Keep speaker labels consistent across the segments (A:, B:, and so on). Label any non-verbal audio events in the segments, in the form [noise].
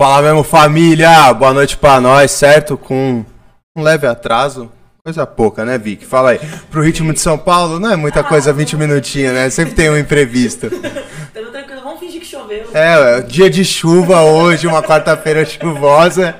A: Fala mesmo, família! Boa noite pra nós, certo? Com um leve atraso. Coisa pouca, né, Vic? Fala aí. Pro ritmo de São Paulo, não é muita coisa 20 minutinhos, né? Sempre tem um imprevisto.
B: Tamo tranquilo, vamos fingir que choveu.
A: É, é, dia de chuva hoje, uma quarta-feira chuvosa.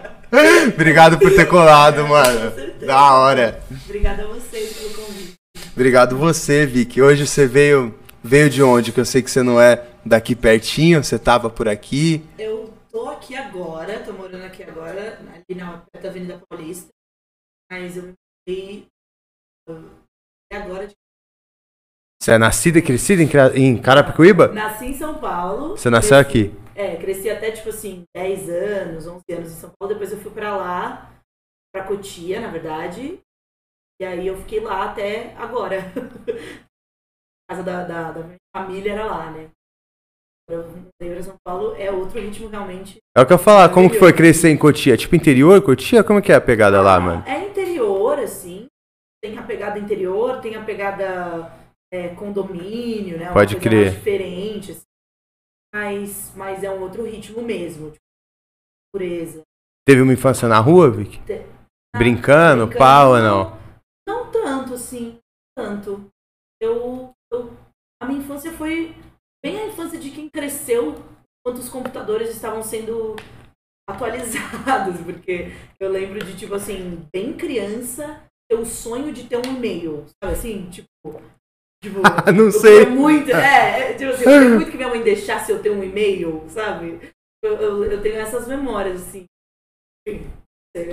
A: Obrigado por ter colado, mano. Da hora.
B: Obrigada a vocês pelo convite.
A: Obrigado você, Vic. Hoje você veio, veio de onde? Que eu sei que você não é daqui pertinho, você tava por aqui.
B: Eu tô aqui agora, tô morando aqui agora, ali na perto da Avenida Paulista. Mas eu me mudei até agora. de-
A: Você é nascida e crescida em Carapicuíba?
B: Nasci em São Paulo.
A: Você nasceu
B: cresci-
A: aqui.
B: É, cresci até tipo assim, 10 anos, 11 anos em São Paulo. Depois eu fui pra lá, pra Cotia, na verdade. E aí eu fiquei lá até agora. [laughs] A casa da, da, da minha família era lá, né? Mudei pra São Paulo, é outro ritmo realmente.
A: É o que eu falar, como que foi crescer em Cotia? Tipo interior, Cotia? Como que é a pegada lá,
B: Ah,
A: mano?
B: É interior, assim. Tem a pegada interior, tem a pegada é, condomínio, né? Uma
A: Pode crer.
B: diferente, assim. Mas, mas é um outro ritmo mesmo. Tipo, pureza.
A: Teve uma infância na rua, Vic? Brincando, pau ou não?
B: Não tanto, assim. Tanto. Eu, eu. A minha infância foi bem a infância de quem cresceu enquanto os computadores estavam sendo atualizados. [laughs] Porque eu lembro de, tipo assim, bem criança, ter o sonho de ter um e-mail. Sabe assim? Tipo. tipo [laughs]
A: Não
B: eu
A: sei.
B: muito, é, é, tipo assim, eu [laughs] muito que minha mãe deixasse eu ter um e-mail, sabe? Eu, eu, eu tenho essas memórias, assim.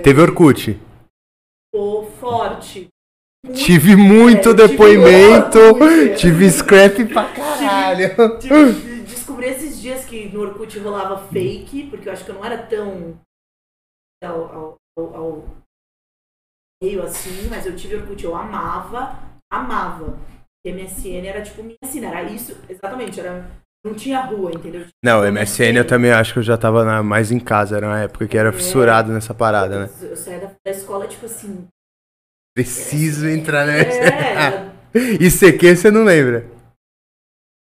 A: Teve Orkut.
B: Pô, forte.
A: Tive muito
B: É, tive
A: depoimento,
B: muito.
A: tive scrap pra caralho.
B: Tive- descobri esses dias que no Orkut rolava fake, porque eu acho que eu não era tão ao, ao, ao- meio assim, mas eu tive Orkut, eu amava, amava. E MSN era tipo minha sina, era isso, exatamente, era, não tinha rua, entendeu?
A: Não, MSN eu também acho que eu já tava na- mais em casa, era uma época que era fissurado nessa parada, né?
B: Eu, eu saía da, da escola, tipo assim.
A: Preciso entrar na
B: É,
A: MSN. [laughs] Isso aqui você não lembra?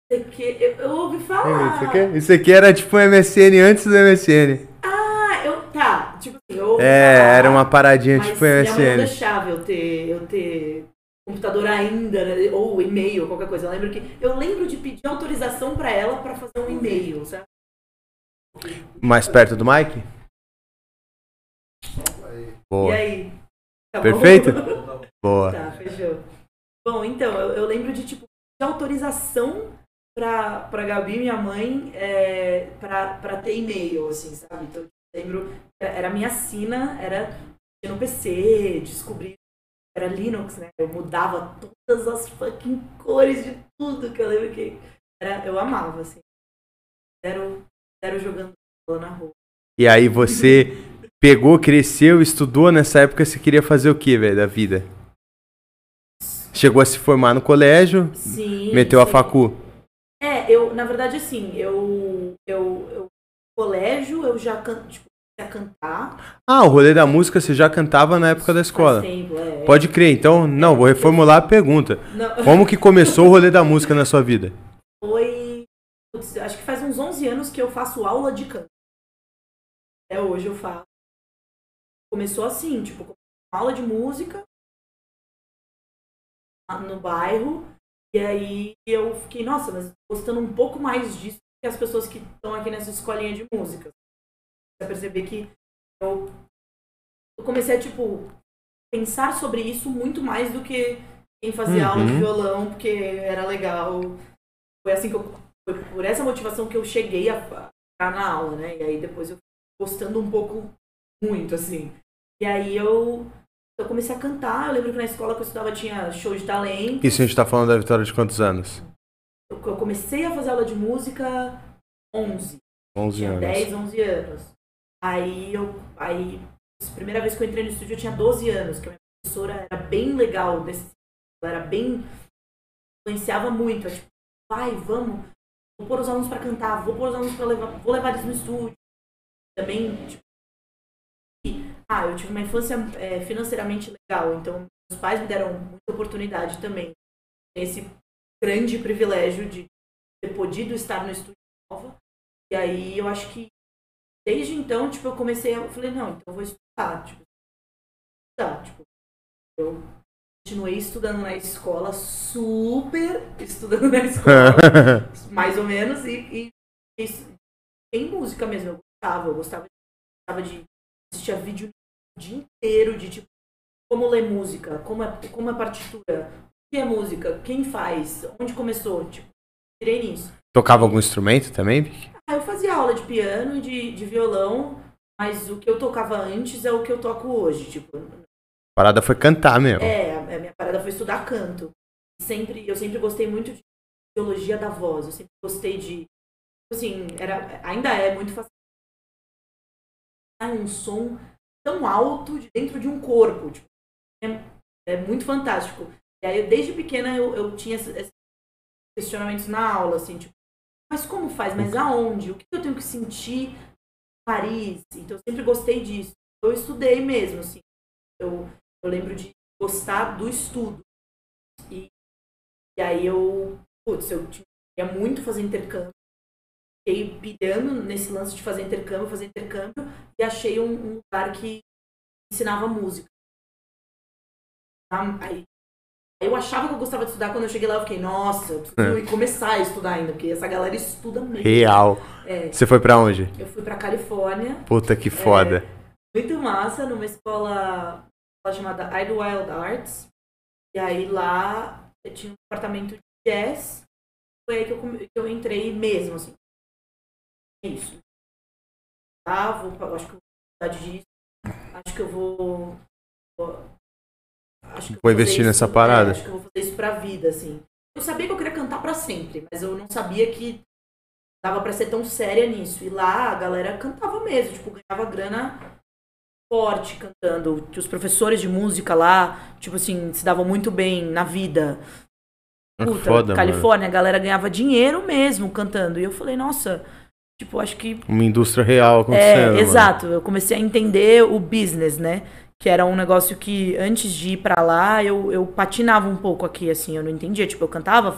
B: porque eu, eu ouvi falar.
A: Isso aqui, isso aqui era tipo um MSN antes do MSN.
B: Ah, eu. Tá, tipo assim, eu ouvi
A: É,
B: falar,
A: era uma paradinha
B: mas
A: tipo
B: minha mãe não
A: MSN.
B: deixava eu ter, eu ter computador ainda, né, ou e-mail, qualquer coisa. Eu lembro que. Eu lembro de pedir autorização pra ela pra fazer um e-mail, sabe?
A: Mais perto do Mike?
B: E
A: Boa.
B: aí? Tá?
A: Perfeito? [laughs] Boa.
B: Tá, fechou. Bom, então, eu, eu lembro de, tipo, de autorização pra, pra Gabi, minha mãe, é, pra, pra ter e-mail, assim, sabe? Então, eu lembro, era era a minha sina, era no PC, descobrir, era Linux, né? Eu mudava todas as fucking cores de tudo que eu lembro que era, eu amava, assim. Zero, zero jogando bola na rua.
A: E aí você [laughs] pegou, cresceu, estudou nessa época, você queria fazer o que, velho, da vida? Chegou a se formar no colégio,
B: Sim.
A: meteu a
B: sim.
A: facu.
B: É, eu, na verdade, assim, eu, eu, eu colégio, eu já can, tipo, comecei a cantar.
A: Ah, o rolê da música você já cantava na época da escola.
B: Tempo, é.
A: Pode crer, então, não, vou reformular a pergunta.
B: Não, [laughs]
A: Como que começou o rolê da música na sua vida?
B: foi, putz, acho que faz uns 11 anos que eu faço aula de canto. Até hoje eu faço. Começou assim, tipo, aula de música no bairro. E aí eu fiquei, nossa, mas gostando um pouco mais disso que as pessoas que estão aqui nessa escolinha de música. Você perceber que eu, eu comecei a, tipo, pensar sobre isso muito mais do que em fazer
A: Uhum.
B: aula de violão, porque era legal. Foi assim que eu. Foi por essa motivação que eu cheguei a ficar na aula, né? E aí depois eu gostando um pouco muito, assim. E aí eu, eu comecei a cantar. Eu lembro que na escola que eu estudava tinha show de talento.
A: Isso a gente tá falando da Vitória de quantos anos?
B: Eu, eu comecei a fazer aula de música 11.
A: 11
B: Tinha
A: anos.
B: 10, 11 anos. Aí eu. Aí, a primeira vez que eu entrei no estúdio eu tinha 12 anos, que a minha professora era bem legal desse. Ela era bem. influenciava muito. é tipo, vai, vamos. Vou pôr os alunos pra cantar, vou pôr os alunos pra levar. Vou levar eles no estúdio. Também, tipo. Ah, eu tive uma infância é, financeiramente legal, então meus pais me deram muita oportunidade também. Esse grande privilégio de ter podido estar no estúdio nova. E aí eu acho que desde então, tipo, eu comecei, eu falei, não, então eu vou estudar, tipo, estudar, tipo, eu continuei estudando na escola, super estudando na escola, [laughs] mais ou menos, e, e, e em música mesmo, eu gostava, eu gostava, gostava de assistir vídeo o dia inteiro de, tipo, como ler música, como é, como é partitura, o que é música, quem faz, onde começou, tipo, tirei nisso.
A: Tocava algum instrumento também?
B: Ah, eu fazia aula de piano e de, de violão, mas o que eu tocava antes é o que eu toco hoje, tipo.
A: A parada foi cantar mesmo.
B: É, a minha parada foi estudar canto. Sempre, eu sempre gostei muito de biologia da voz, eu sempre gostei de, assim, era, ainda é muito fácil um som tão alto de dentro de um corpo, tipo, é, é muito fantástico. E aí, desde pequena, eu, eu tinha esses questionamentos na aula, assim, tipo, mas como faz? Mas aonde? O que eu tenho que sentir Paris? Então, eu sempre gostei disso. Eu estudei mesmo, assim. Eu, eu lembro de gostar do estudo. E, e aí eu, putz, eu queria muito fazer intercâmbio. Fiquei pilhando nesse lance de fazer intercâmbio, fazer intercâmbio, e achei um, um lugar que ensinava música. Aí eu achava que eu gostava de estudar, quando eu cheguei lá eu fiquei, nossa, eu preciso é. começar a estudar ainda, porque essa galera estuda mesmo.
A: Real. É. Você foi pra onde?
B: Eu fui pra Califórnia.
A: Puta que foda.
B: É, muito massa, numa escola, escola chamada Idlewild Arts. E aí lá eu tinha um departamento de jazz. Foi aí que eu, que eu entrei mesmo, assim. É isso. Tá, vou, acho que eu vou disso. Acho que eu vou, vou
A: acho que vou investir nessa isso, parada.
B: É, acho que eu vou fazer isso pra vida, assim. Eu sabia que eu queria cantar para sempre, mas eu não sabia que dava para ser tão séria nisso. E lá a galera cantava mesmo, tipo, ganhava grana forte cantando. Os professores de música lá, tipo assim, se davam muito bem na vida.
A: Ah, Puta, Foda,
B: Califórnia, mano. a galera ganhava dinheiro mesmo cantando. E eu falei, nossa, tipo, acho que.
A: Uma indústria real acontecendo.
B: É, exato. Eu comecei a entender o business, né? que era um negócio que antes de ir para lá eu, eu patinava um pouco aqui, assim, eu não entendia. Tipo, eu cantava,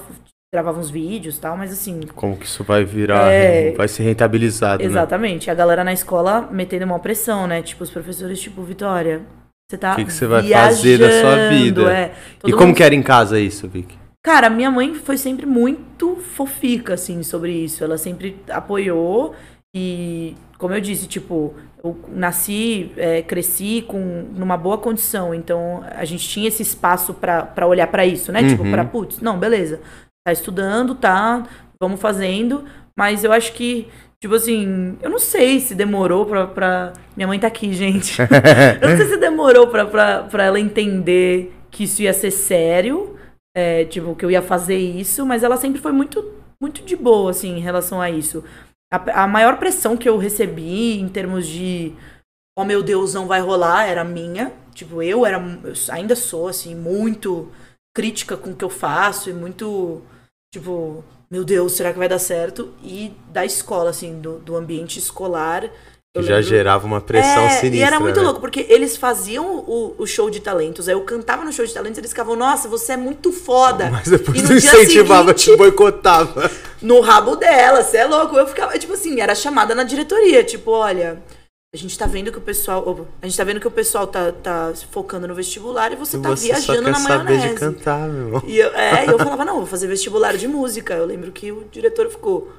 B: gravava uns vídeos e tal, mas assim.
A: Como que isso vai virar, é... vai ser rentabilizado,
B: né? Exatamente.
A: Né?
B: A galera na escola metendo uma pressão, né? Tipo, os professores, tipo, Vitória, você tá.
A: O que, que você vai fazer da sua vida?
B: É.
A: e como mundo... que era em casa isso, Vicky?
B: Cara, minha mãe foi sempre muito fofica, assim, sobre isso. Ela sempre apoiou e, como eu disse, tipo, eu nasci, é, cresci com numa boa condição, então a gente tinha esse espaço para olhar para isso, né? Tipo, uhum. Tipo, para putz, não, beleza. Tá estudando, tá, vamos fazendo, mas eu acho que Tipo assim, eu não sei se demorou pra. pra... Minha mãe tá aqui, gente. [laughs] eu não sei se demorou pra, pra, pra ela entender que isso ia ser sério. É, tipo, que eu ia fazer isso, mas ela sempre foi muito, muito de boa, assim, em relação a isso a, a maior pressão que eu recebi em termos de oh meu Deus, não vai rolar, era minha. Tipo, eu era. Eu ainda sou, assim, muito crítica com o que eu faço e muito. Tipo, meu Deus, será que vai dar certo? E da escola, assim, do, do ambiente escolar.
A: Eu já lembro... gerava uma pressão é, sinistra.
B: E era muito
A: né?
B: louco, porque eles faziam o, o, show de talentos. Aí eu cantava no show de talentos eles ficavam, nossa, você é muito foda.
A: Mas depois e no incentivava, seguinte, te boicotava.
B: No rabo dela, você é louco. Eu ficava, tipo assim, era chamada na diretoria, tipo, olha. A gente tá vendo que o pessoal. A gente tá vendo que o pessoal tá, tá focando no vestibular e você, e tá você viajando na maionese.
A: Saber de cantar, meu irmão.
B: E eu, é, eu falava, não, vou fazer vestibular de música. Eu lembro que o diretor ficou.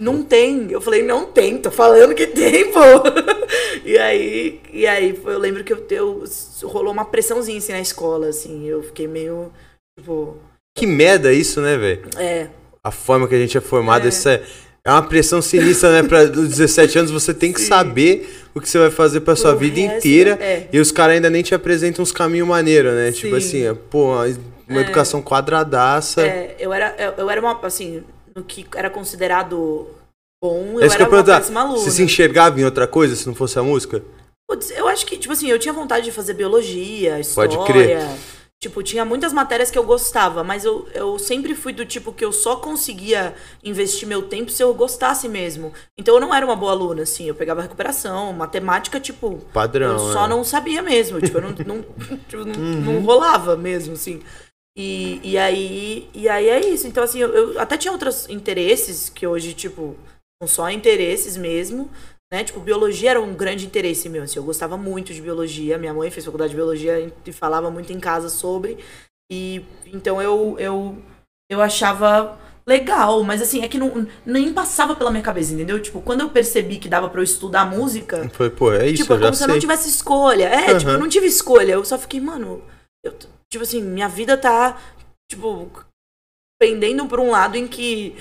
B: Não tem. Eu falei, não tem, tô falando que tem, pô. [laughs] e aí, e aí eu lembro que eu, eu rolou uma pressãozinha assim na escola, assim. Eu fiquei meio, tipo.
A: Que merda isso, né, velho?
B: É.
A: A forma que a gente é formado, é. isso é, é uma pressão sinistra, né? Pra os 17 anos você tem que Sim. saber o que você vai fazer pra sua vida resto, inteira. É. E os caras ainda nem te apresentam uns caminhos maneiros, né? Tipo Sim. Tipo assim, é, pô, uma é. educação quadradaça.
B: É, eu era, eu, eu era uma, assim, no que era considerado bom, eu Esse era uma péssima aluna.
A: Você se enxergava em outra coisa se não fosse a música?
B: Putz, eu acho que, tipo assim, eu tinha vontade de fazer biologia, história. Pode crer. Tipo, tinha muitas matérias que eu gostava, mas eu, eu sempre fui do tipo que eu só conseguia investir meu tempo se eu gostasse mesmo. Então eu não era uma boa aluna, assim. Eu pegava recuperação, matemática, tipo.
A: Padrão.
B: Eu só é. não sabia mesmo. Tipo, eu não, não, [laughs] tipo, não, uhum. não rolava mesmo, assim. E, e, aí, e aí é isso. Então, assim, eu, eu, até tinha outros interesses que hoje, tipo, são só interesses mesmo. né? Tipo, biologia era um grande interesse meu, assim, eu gostava muito de biologia. Minha mãe fez faculdade de biologia e falava muito em casa sobre. E então eu eu eu achava legal, mas assim, é que não, nem passava pela minha cabeça, entendeu? Tipo, quando eu percebi que dava para eu estudar música.
A: Foi, pô, é isso,
B: tipo,
A: é
B: como
A: se
B: eu não tivesse escolha. É, uhum. tipo, eu não tive escolha. Eu só fiquei, mano, eu, tipo assim, minha vida tá, tipo, pendendo por um lado em que,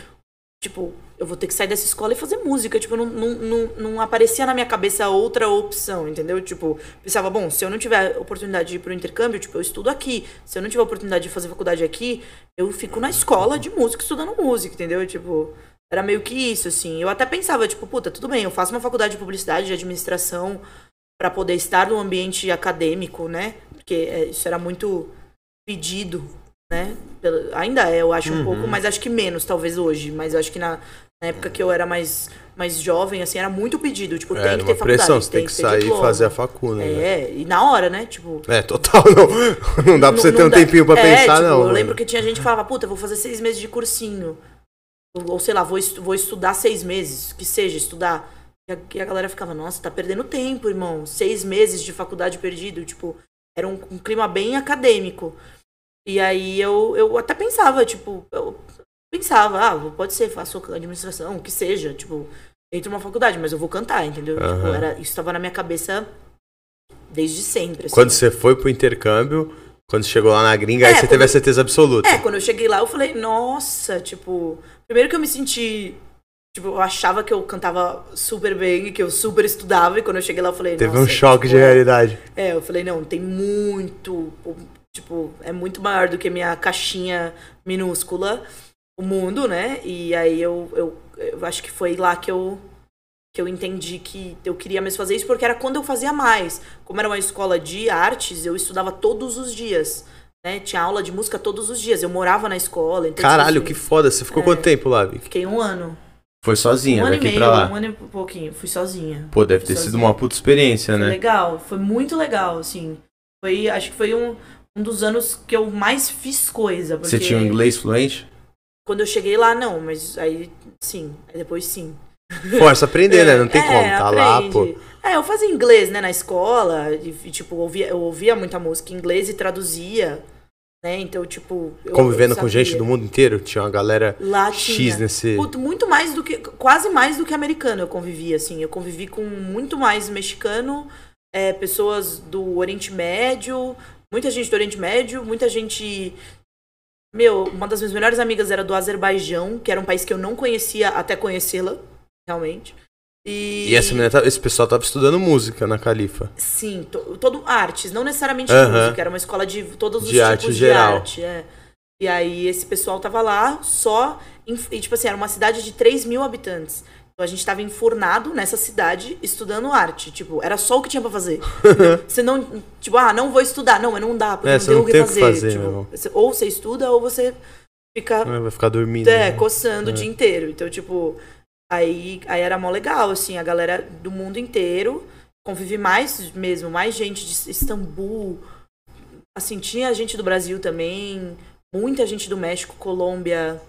B: tipo, eu vou ter que sair dessa escola e fazer música. Tipo, não, não, não, não aparecia na minha cabeça outra opção, entendeu? Tipo, pensava, bom, se eu não tiver oportunidade de ir pro intercâmbio, tipo, eu estudo aqui. Se eu não tiver oportunidade de fazer faculdade aqui, eu fico na escola de música estudando música, entendeu? Tipo, era meio que isso, assim. Eu até pensava, tipo, puta, tudo bem, eu faço uma faculdade de publicidade, de administração, para poder estar no ambiente acadêmico, né? Porque é, isso era muito pedido, né? Ainda é, eu acho um uhum. pouco, mas acho que menos, talvez hoje. Mas eu acho que na, na época que eu era mais, mais jovem, assim, era muito pedido. Tipo, é, tem que ter faculdade. Pressão,
A: você tem, que, que sair e fazer a faculdade.
B: Né? É, né? e na hora, né? Tipo.
A: É, total, não. [laughs] Não dá pra você ter um dá... tempinho pra é, pensar,
B: tipo,
A: não.
B: Eu lembro que tinha gente que falava, puta, vou fazer seis meses de cursinho. Ou, sei lá, vou, estu vou estudar seis meses, que seja, estudar. E a, e a galera ficava, nossa, tá perdendo tempo, irmão. Seis meses de faculdade perdido. Tipo, era um, um clima bem acadêmico. E aí eu, eu até pensava, tipo, eu, pensava, ah, pode ser, faço administração, o que seja, tipo, entre uma faculdade, mas eu vou cantar, entendeu? Uhum. Tipo, era, isso estava na minha cabeça desde sempre.
A: Assim. Quando você foi pro intercâmbio, quando chegou lá na gringa, é, aí você quando, teve a certeza absoluta.
B: É, quando eu cheguei lá, eu falei, nossa, tipo, primeiro que eu me senti. Tipo, eu achava que eu cantava super bem, que eu super estudava, e quando eu cheguei lá, eu falei,
A: Teve um choque tipo, de realidade.
B: É, eu falei, não, tem muito. Tipo, é muito maior do que minha caixinha minúscula o mundo, né? E aí eu, eu, eu acho que foi lá que eu que eu entendi que eu queria mesmo fazer isso porque era quando eu fazia mais. Como era uma escola de artes, eu estudava todos os dias. Né? Tinha aula de música todos os dias. Eu morava na escola.
A: Então, Caralho, tipo assim, que foda. Você ficou é, quanto tempo lá, Vic?
B: Fiquei um ano.
A: Foi sozinha,
B: um
A: daqui
B: meio,
A: pra lá?
B: Um ano e pouquinho. Fui sozinha.
A: Pô, deve
B: fui
A: ter sozinha. sido uma puta experiência,
B: foi
A: né?
B: legal. Foi muito legal, assim. Foi, acho que foi um, um dos anos que eu mais fiz coisa.
A: Você tinha um inglês fluente?
B: Quando eu cheguei lá, não, mas aí sim, aí depois sim.
A: Força aprender, né? Não tem é, como, tá aprende. lá, pô.
B: É, eu fazia inglês, né, na escola, e, tipo, eu ouvia, eu ouvia muita música em inglês e traduzia, né, então, tipo...
A: Eu, Convivendo eu com gente do mundo inteiro? Tinha uma galera lá X tinha. nesse...
B: Muito mais do que, quase mais do que americano eu convivia, assim, eu convivi com muito mais mexicano, é, pessoas do Oriente Médio, muita gente do Oriente Médio, muita gente meu, uma das minhas melhores amigas era do Azerbaijão, que era um país que eu não conhecia até conhecê-la, realmente. E,
A: e essa menina, esse pessoal tava estudando música na Califa.
B: Sim, to, todo artes, não necessariamente música, era uma escola de todos os
A: de tipos arte de geral. arte.
B: É. E aí esse pessoal tava lá só. Em, e, tipo assim, era uma cidade de 3 mil habitantes. Então a gente estava enfurnado nessa cidade estudando arte. Tipo, era só o que tinha pra fazer. [laughs] você não, tipo, ah, não vou estudar. Não, mas não dá, porque é, não tem o que fazer. fazer tipo, ou você estuda ou você fica.
A: vai ficar dormindo.
B: É, né? coçando é. o dia inteiro. Então, tipo, aí, aí era mó legal, assim, a galera do mundo inteiro. Convivi mais mesmo, mais gente de Istambul. Assim, tinha gente do Brasil também, muita gente do México, Colômbia,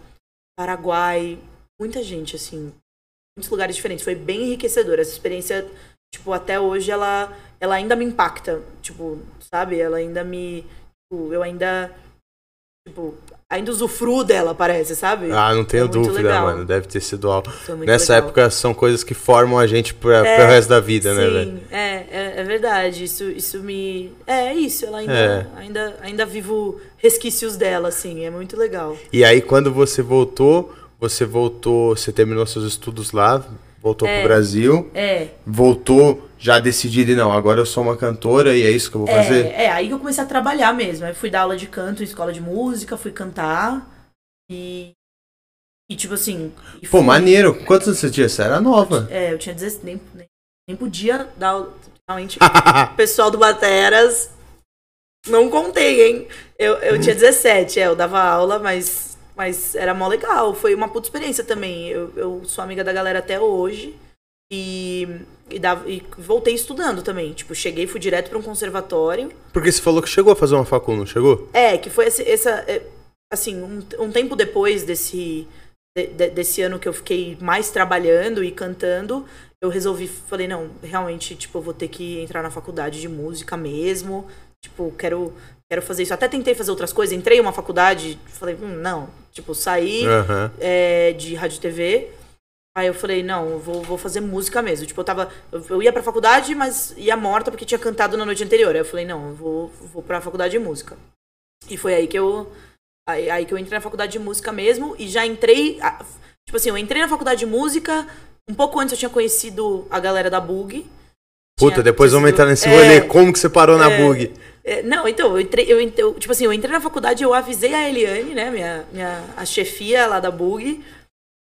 B: Paraguai, muita gente, assim, muitos lugares diferentes. Foi bem enriquecedor. Essa experiência, tipo, até hoje ela, ela ainda me impacta. Tipo, sabe? Ela ainda me. Tipo, eu ainda. Tipo, ainda usufruo dela, parece, sabe?
A: Ah, não tenho é dúvida, legal. mano. Deve ter sido algo. Nessa legal. época são coisas que formam a gente pra, é, pro resto da vida, né, sim, né, velho?
B: É, é, é, verdade. Isso, isso me. É isso, ela ainda, é. ainda, ainda vivo resquícios dela, assim. É muito legal.
A: E aí, quando você voltou você voltou, você terminou seus estudos lá, voltou é, pro Brasil.
B: É.
A: Voltou já decidida, não, agora eu sou uma cantora e é isso que eu vou
B: é,
A: fazer?
B: É, aí que eu comecei a trabalhar mesmo. Aí fui dar aula de canto em escola de música, fui cantar e. E tipo assim. E
A: Pô, maneiro. Quantos anos você tinha? Você era nova.
B: É, eu tinha 16. Nem, nem, nem podia dar aula. Realmente, o [laughs] pessoal do Bateras. Não contei, hein? Eu, eu tinha 17, é, eu dava aula, mas mas era mó legal, foi uma puta experiência também. Eu, eu sou amiga da galera até hoje. E, e, dava, e voltei estudando também. Tipo, cheguei fui direto para um conservatório.
A: Porque você falou que chegou a fazer uma facul, não chegou?
B: É, que foi esse, essa. É, assim, um, um tempo depois desse, de, de, desse ano que eu fiquei mais trabalhando e cantando, eu resolvi, falei, não, realmente, tipo, eu vou ter que entrar na faculdade de música mesmo. Tipo, quero, quero fazer isso. Até tentei fazer outras coisas, entrei em uma faculdade, falei, hum, não. Tipo, saí uhum. é, de rádio e TV. Aí eu falei, não, eu vou, vou fazer música mesmo. Tipo, eu tava. Eu, ia pra faculdade, mas ia morta porque tinha cantado na noite anterior. Aí eu falei, não, eu vou, vou pra faculdade de música. E foi aí que eu. Aí, aí que eu entrei na faculdade de música mesmo e já entrei. Tipo assim, eu entrei na faculdade de música, um pouco antes eu tinha conhecido a galera da Bug.
A: Puta, depois vamos entrar nesse é, rolê. Como que você parou é, na Bug?
B: É, não, então, eu entrei, eu, eu, tipo assim, eu entrei na faculdade eu avisei a Eliane, né, minha, minha, a chefia lá da Bug,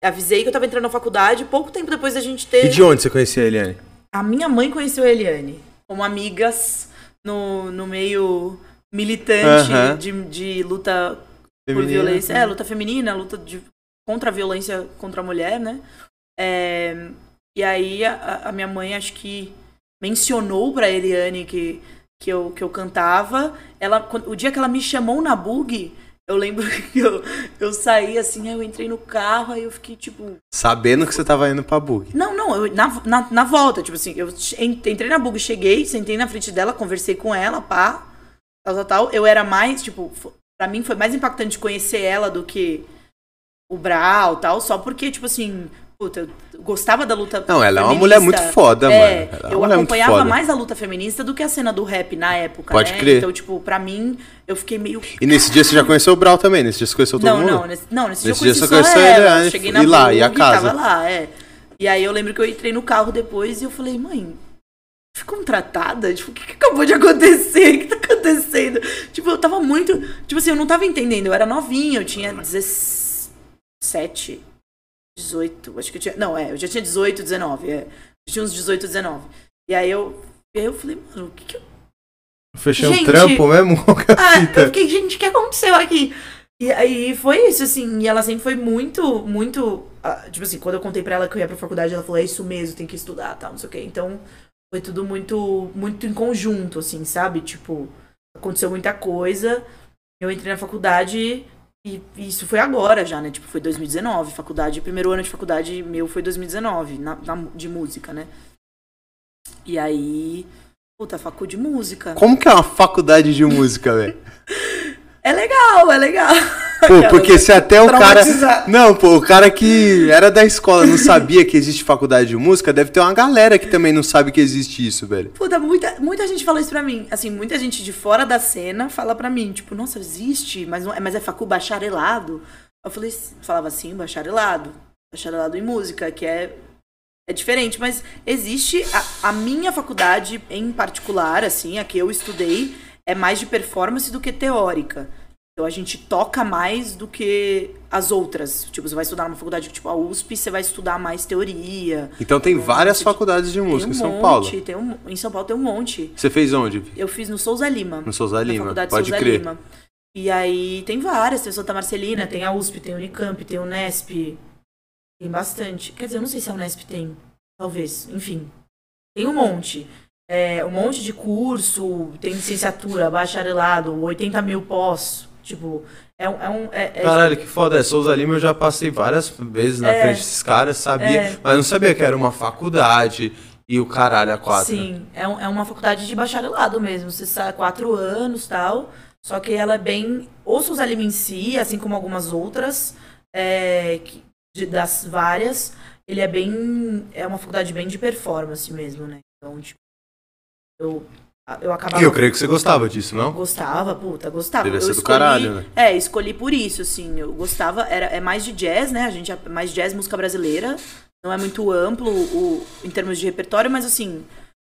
B: avisei que eu tava entrando na faculdade, pouco tempo depois da gente ter...
A: E de onde você conhecia a Eliane?
B: A minha mãe conheceu a Eliane, como amigas no, no meio militante uh -huh. de, de luta feminina. por violência, é, luta feminina, luta de, contra a violência contra a mulher, né, é, e aí a, a, minha mãe acho que mencionou pra Eliane que, que, eu, que eu cantava. Ela, o dia que ela me chamou na bug, eu lembro [laughs] que eu, eu saí assim, aí eu entrei no carro, aí eu fiquei tipo.
A: Sabendo que você tava indo pra bug.
B: Não, não, eu, na, na, na volta, tipo assim, eu entrei na bug, cheguei, sentei na frente dela, conversei com ela, pá, tal, tal, tal. Eu era mais, tipo, pra mim foi mais impactante conhecer ela do que o Brau tal, só porque, tipo assim, Puta, eu gostava da luta
A: Não, ela feminista. é uma mulher muito foda, é,
B: mano. Ela é eu acompanhava mais a luta feminista do que a cena do rap na época,
A: Pode
B: né?
A: crer.
B: Então, tipo, pra mim, eu fiquei meio...
A: E nesse dia você já conheceu o Brau também? Nesse dia você conheceu todo
B: não,
A: mundo?
B: Não, nesse, não, nesse, nesse dia eu conheci dia você conheceu ela. Ele, cheguei na e lá, e a casa? tava lá, é. E aí eu lembro que eu entrei no carro depois e eu falei, mãe, fui contratada? Tipo, o que, que, acabou de acontecer? [laughs] O que tá acontecendo? Tipo, eu tava muito. Tipo assim, eu não tava entendendo. Eu era novinha, eu tinha 17, 18, acho que eu tinha. Não, é, eu já tinha 18, 19. É. Eu tinha uns 18, 19. E aí eu, aí eu falei, mano, o que que eu.
A: Fechei gente, um trampo mesmo? [laughs]
B: ah, eu fiquei, gente, o que aconteceu aqui? E aí foi isso, assim, e ela sempre foi muito, muito. Uh, tipo assim, quando eu contei pra ela que eu ia pra faculdade, ela falou, é isso mesmo, tem que estudar, tal, não sei o quê. Então, foi tudo muito, muito em conjunto, assim, sabe? Tipo, aconteceu muita coisa. Eu entrei na faculdade e isso foi agora já, né? Tipo, foi 2019, faculdade, primeiro ano de faculdade meu foi 2019, na, na de música, né? E aí, puta, facu de música.
A: Como que é uma faculdade de música, velho? [laughs]
B: é legal, é legal.
A: Pô, [laughs] porque se até o cara. Não, pô, o cara que era da escola não sabia que existe faculdade de música, deve ter uma galera que também não sabe que existe isso, velho.
B: Puta, muita, muita gente fala isso pra mim. Assim, muita gente de fora da cena fala pra mim, tipo, nossa, existe, mas, não, é, mas é facu bacharelado. Eu falei, falava assim, bacharelado. Bacharelado em música, que é é diferente, mas existe a, a, minha faculdade em particular, assim, a que eu estudei, é mais de performance do que teórica. Então a gente toca mais do que as outras. Tipo, você vai estudar numa faculdade tipo a USP, você vai estudar mais teoria.
A: Então tem várias faculdades de música um em São monte, Paulo.
B: Tem um, em São Paulo tem um monte.
A: Você fez onde?
B: Eu fiz no Souza Lima.
A: No Souza Lima. Pode Souza crer. Lima.
B: E aí tem várias, tem Santa Marcelina, tem a USP, tem a Unicamp, tem o Unesp. Tem bastante. Quer dizer, eu não sei se a Unesp tem. Talvez, enfim. Tem um monte. É, um monte de curso, tem licenciatura, bacharelado, 80 mil pós. Tipo, é. É um é, é
A: Caralho, que foda. É, Souza Lima eu já passei várias vezes na é, frente desses caras, sabia, é. mas não sabia que era uma faculdade e o caralho a quatro.
B: Sim, é, um, é uma faculdade de bacharelado mesmo. Você sabe, quatro anos tal. Só que ela é bem. Ou Souza Lima em si, assim como algumas outras, é, de, das várias, ele é bem. É uma faculdade bem de performance mesmo, né? Então, tipo, eu eu acabava.
A: Eu creio que você gostava disso, não?
B: Gostava, puta, gostava.
A: Deve
B: eu
A: ser escolhi, do caralho, né?
B: É, escolhi por isso, assim. Eu gostava, era, é mais de jazz, né? A gente é mais jazz, música brasileira. Não é muito amplo o, em termos de repertório, mas assim,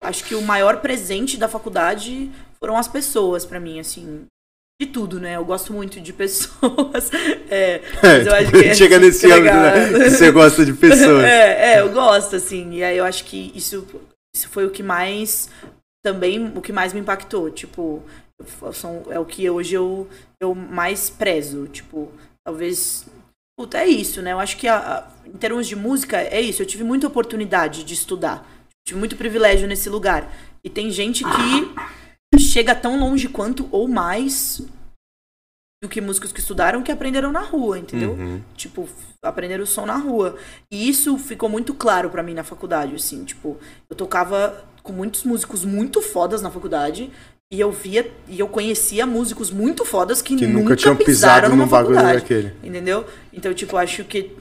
B: acho que o maior presente da faculdade foram as pessoas para mim, assim. De tudo, né? Eu gosto muito de pessoas. [laughs] É, [laughs]
A: mas eu acho que é Chega nesse [laughs] âmbito, né? Você gosta de pessoas.
B: É, é, eu gosto, assim. E aí eu acho que isso, isso foi o que mais também o que mais me impactou. Tipo, são, é o que hoje eu, eu mais prezo. Tipo, talvez. Puta, é isso, né? Eu acho que a, a, em termos de música, é isso. Eu tive muita oportunidade de estudar. Tive muito privilégio nesse lugar. E tem gente que chega tão longe quanto ou mais do que músicos que estudaram que aprenderam na rua, entendeu? Uhum. Tipo, aprenderam o som na rua. E isso ficou muito claro para mim na faculdade, assim, tipo, eu tocava com muitos músicos muito fodas na faculdade e eu via e eu conhecia músicos muito fodas que, que nunca, nunca tinham pisado numa faculdade, daquele. entendeu? Então, tipo, acho que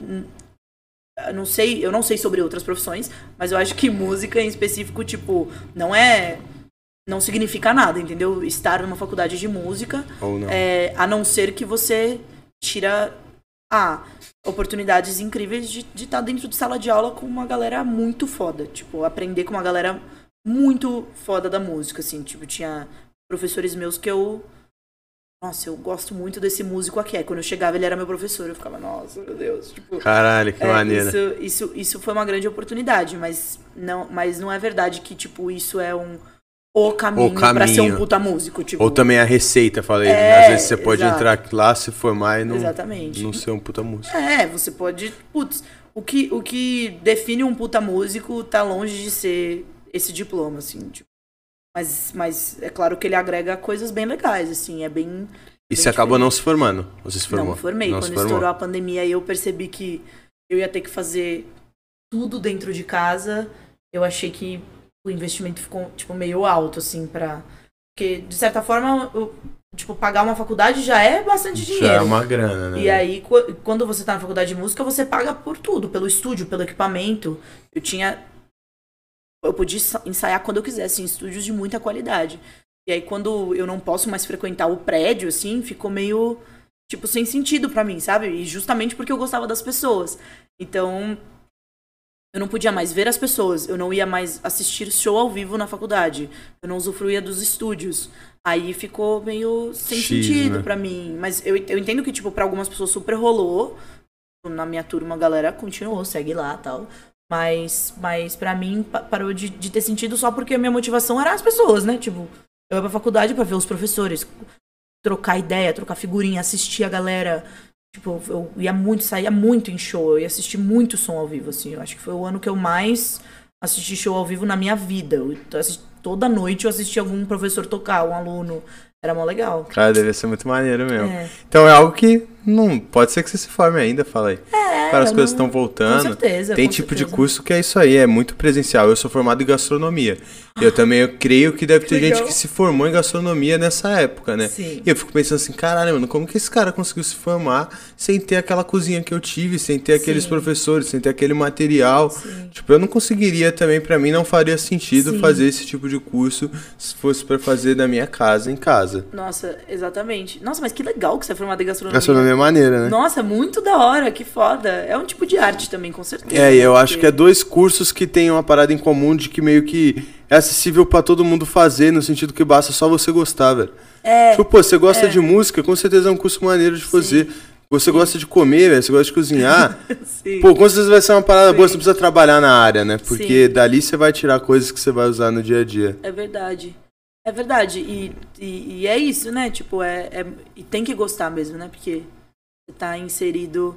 B: eu não sei, eu não sei sobre outras profissões, mas eu acho que música em específico, tipo, não é não significa nada, entendeu? Estar numa faculdade de música,
A: não.
B: É, a não ser que você tira ah, oportunidades incríveis de, de estar dentro de sala de aula com uma galera muito foda, tipo, aprender com uma galera muito foda da música, assim, tipo, tinha professores meus que eu nossa, eu gosto muito desse músico aqui. Aí quando eu chegava, ele era meu professor. Eu ficava, nossa, meu Deus. Tipo,
A: Caralho, que é, maneiro.
B: Isso, isso, isso foi uma grande oportunidade, mas não, mas não é verdade que, tipo, isso é um o caminho, o caminho. pra ser um puta músico. Tipo...
A: Ou também a receita, falei. É, Às vezes você pode exato. entrar lá, se formar e não,
B: Exatamente.
A: não ser um puta músico.
B: É, você pode. Putz, o que, o que define um puta músico tá longe de ser esse diploma, assim. Tipo. Mas, mas é claro que ele agrega coisas bem legais, assim, é bem.
A: E você acabou não se formando? Você se formou?
B: Não formei. Não Quando estourou a pandemia, eu percebi que eu ia ter que fazer tudo dentro de casa. Eu achei que o investimento ficou, tipo, meio alto, assim, pra. Porque, de certa forma, eu, tipo, pagar uma faculdade já é bastante dinheiro. Já
A: é uma grana, né?
B: E aí, quando você tá na faculdade de música, você paga por tudo, pelo estúdio, pelo equipamento. Eu tinha. Eu podia ensaiar quando eu quisesse, em estúdios de muita qualidade. E aí, quando eu não posso mais frequentar o prédio, assim, ficou meio, tipo, sem sentido para mim, sabe? E justamente porque eu gostava das pessoas. Então, eu não podia mais ver as pessoas, eu não ia mais assistir show ao vivo na faculdade, eu não usufruía dos estúdios. Aí ficou meio sem X, sentido né? para mim. Mas eu, eu entendo que, tipo, pra algumas pessoas super rolou. Na minha turma, a galera continuou, segue lá tal. Mas, mas para mim, parou de, de ter sentido só porque a minha motivação era as pessoas, né? Tipo, eu ia pra faculdade para ver os professores, trocar ideia, trocar figurinha, assistir a galera, Tipo, eu ia muito, saía muito em show, eu ia assistir muito som ao vivo, assim. Eu acho que foi o ano que eu mais assisti show ao vivo na minha vida. Eu assisti, toda noite eu assisti algum professor tocar, um aluno. Era mó legal.
A: Cara, deve ser muito maneiro mesmo. É. Então é algo que não pode ser que você se forme ainda, fala aí.
B: É,
A: Para as coisas estão voltando.
B: Com certeza.
A: Tem
B: com
A: tipo
B: certeza.
A: de curso que é isso aí, é muito presencial. Eu sou formado em gastronomia. Eu também eu creio que deve ter Legal. gente que se formou em gastronomia nessa época, né?
B: Sim.
A: E eu fico pensando assim, caralho, mano, como que esse cara conseguiu se formar sem ter aquela cozinha que eu tive, sem ter aqueles Sim. professores, sem ter aquele material? Sim. Tipo, eu não conseguiria também, para mim não faria sentido Sim. fazer esse tipo de curso se fosse para fazer da minha casa em casa.
B: Nossa, exatamente. Nossa, mas que legal que você é formado em gastronomia.
A: Gastronomia é maneira, né?
B: Nossa, muito da hora, que foda. É um tipo de arte também, com certeza.
A: É, eu acho que é dois cursos que têm uma parada em comum de que meio que é acessível para todo mundo fazer, no sentido que basta só você gostar, velho.
B: É.
A: Tipo, pô, você gosta é. de música, com certeza é um curso maneiro de fazer. Sim. Você gosta de comer, você gosta de cozinhar. [laughs] Sim. Pô, com certeza vai ser uma parada Sim. boa, você precisa trabalhar na área, né? Porque Sim. dali você vai tirar coisas que você vai usar no dia a dia.
B: É verdade. É verdade. E, e, e é isso, né? Tipo, é, é, E tem que gostar mesmo, né? Porque tá inserido.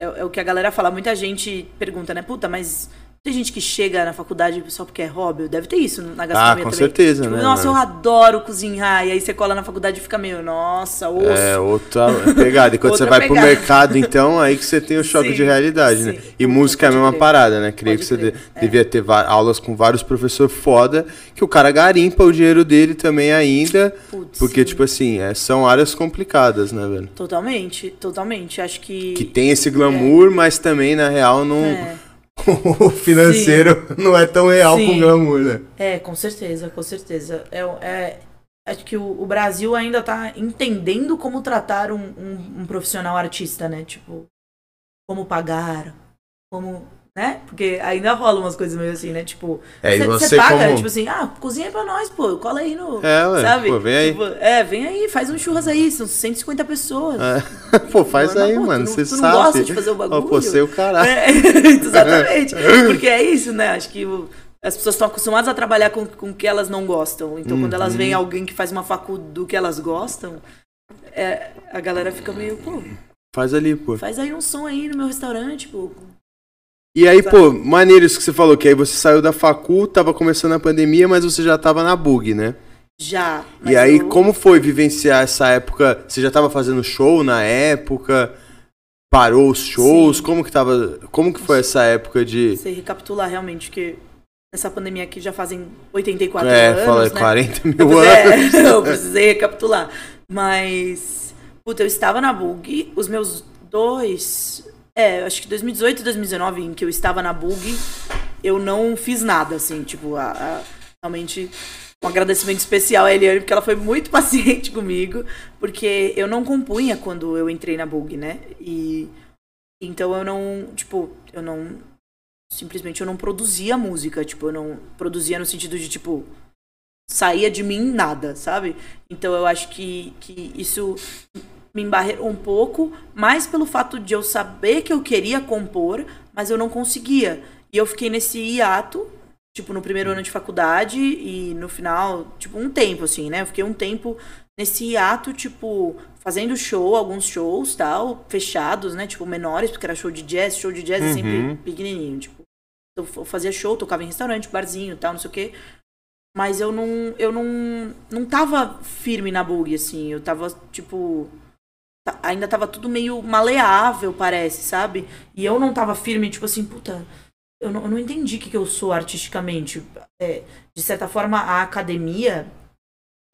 B: É, é o que a galera fala. Muita gente pergunta, né? Puta, mas tem gente que chega na faculdade só porque é hobby, deve ter isso na gastronomia
A: ah, com
B: também.
A: certeza,
B: tipo,
A: né?
B: Nossa, eu adoro cozinhar. E aí você cola na faculdade e fica meio, nossa, osso.
A: É, outra pegada. E quando você vai pegada. pro mercado, então, aí que você tem o choque sim, de realidade, né? sim. né? E música é a mesma crer. parada, né? Creio Pode que você é. devia ter aulas com vários professores foda, que o cara garimpa o dinheiro dele também ainda. Putz, porque, sim. tipo assim, é, são áreas complicadas, né, velho?
B: Totalmente, totalmente. Acho que.
A: Que tem esse glamour, é. mas também, na real, não. [laughs] O financeiro Sim. não é tão real Sim. com o glamour, né?
B: É, com certeza, com certeza. É, é, acho que o, o Brasil ainda está entendendo como tratar um, um, um, profissional artista, né? Tipo, como pagar, como né? Porque ainda rola umas coisas meio assim, né? Tipo,
A: é, você
B: paga,
A: como...
B: tipo assim, ah, cozinha pra nós, pô, cola aí no.
A: É, ué,
B: sabe?
A: Pô, vem aí.
B: Tipo, é, vem aí, faz um churras aí, são 150 pessoas.
A: É. [laughs] pô, faz aí, mano, você sabe. Tu não
B: gosta de fazer o bagulho?
A: Ó, pô, sei o caralho. É, [laughs]
B: exatamente. [laughs] Porque é isso, né? Acho que as pessoas estão acostumadas a trabalhar com o que elas não gostam. Então, uhum. quando elas veem uhum. alguém que faz uma facu do que elas gostam, é, a galera fica meio, pô.
A: Faz ali, pô.
B: Faz aí um som aí no meu restaurante, pô
A: e aí, pô, maneiro isso que você falou, que aí você saiu da facu, tava começando a pandemia, mas você já tava na bug, né?
B: Já.
A: E aí, eu... como foi vivenciar essa época? Você já estava fazendo show na época? Parou os shows? Sim. Como que tava. Como que foi essa época de.
B: Você recapitular realmente que nessa pandemia aqui já fazem 84 é, anos. É, falei
A: né? 40 mil eu, anos.
B: É, [laughs] eu precisei recapitular. Mas. Puta, eu estava na Bug, os meus dois. É, acho que 2018 e 2019, em que eu estava na Bug, eu não fiz nada, assim, tipo, a, a, realmente um agradecimento especial a Eliane, porque ela foi muito [laughs] paciente comigo, porque eu não compunha quando eu entrei na Bug, né? E então eu não, tipo, eu não simplesmente eu não produzia música, tipo, eu não produzia no sentido de tipo saía de mim nada, sabe? Então eu acho que que isso me embarrou um pouco, mais pelo fato de eu saber que eu queria compor, mas eu não conseguia. E eu fiquei nesse hiato tipo, no primeiro ano de faculdade e no final, tipo, um tempo, assim, né? Eu fiquei um tempo nesse hiato, tipo, fazendo show, alguns shows, tal, fechados, né? Tipo, menores, porque era show de jazz, show de jazz uhum. é sempre uhum. pequenininho, tipo. Eu fazia show, tocava em restaurante, barzinho, tal, não sei o quê. Mas eu não, eu não, não tava firme na bug, assim. Eu tava, tipo, ainda tava tudo meio maleável, parece, sabe? E eu não tava firme, tipo assim, puta, eu não, eu não entendi o que, que eu sou artisticamente. É, de certa forma, a academia.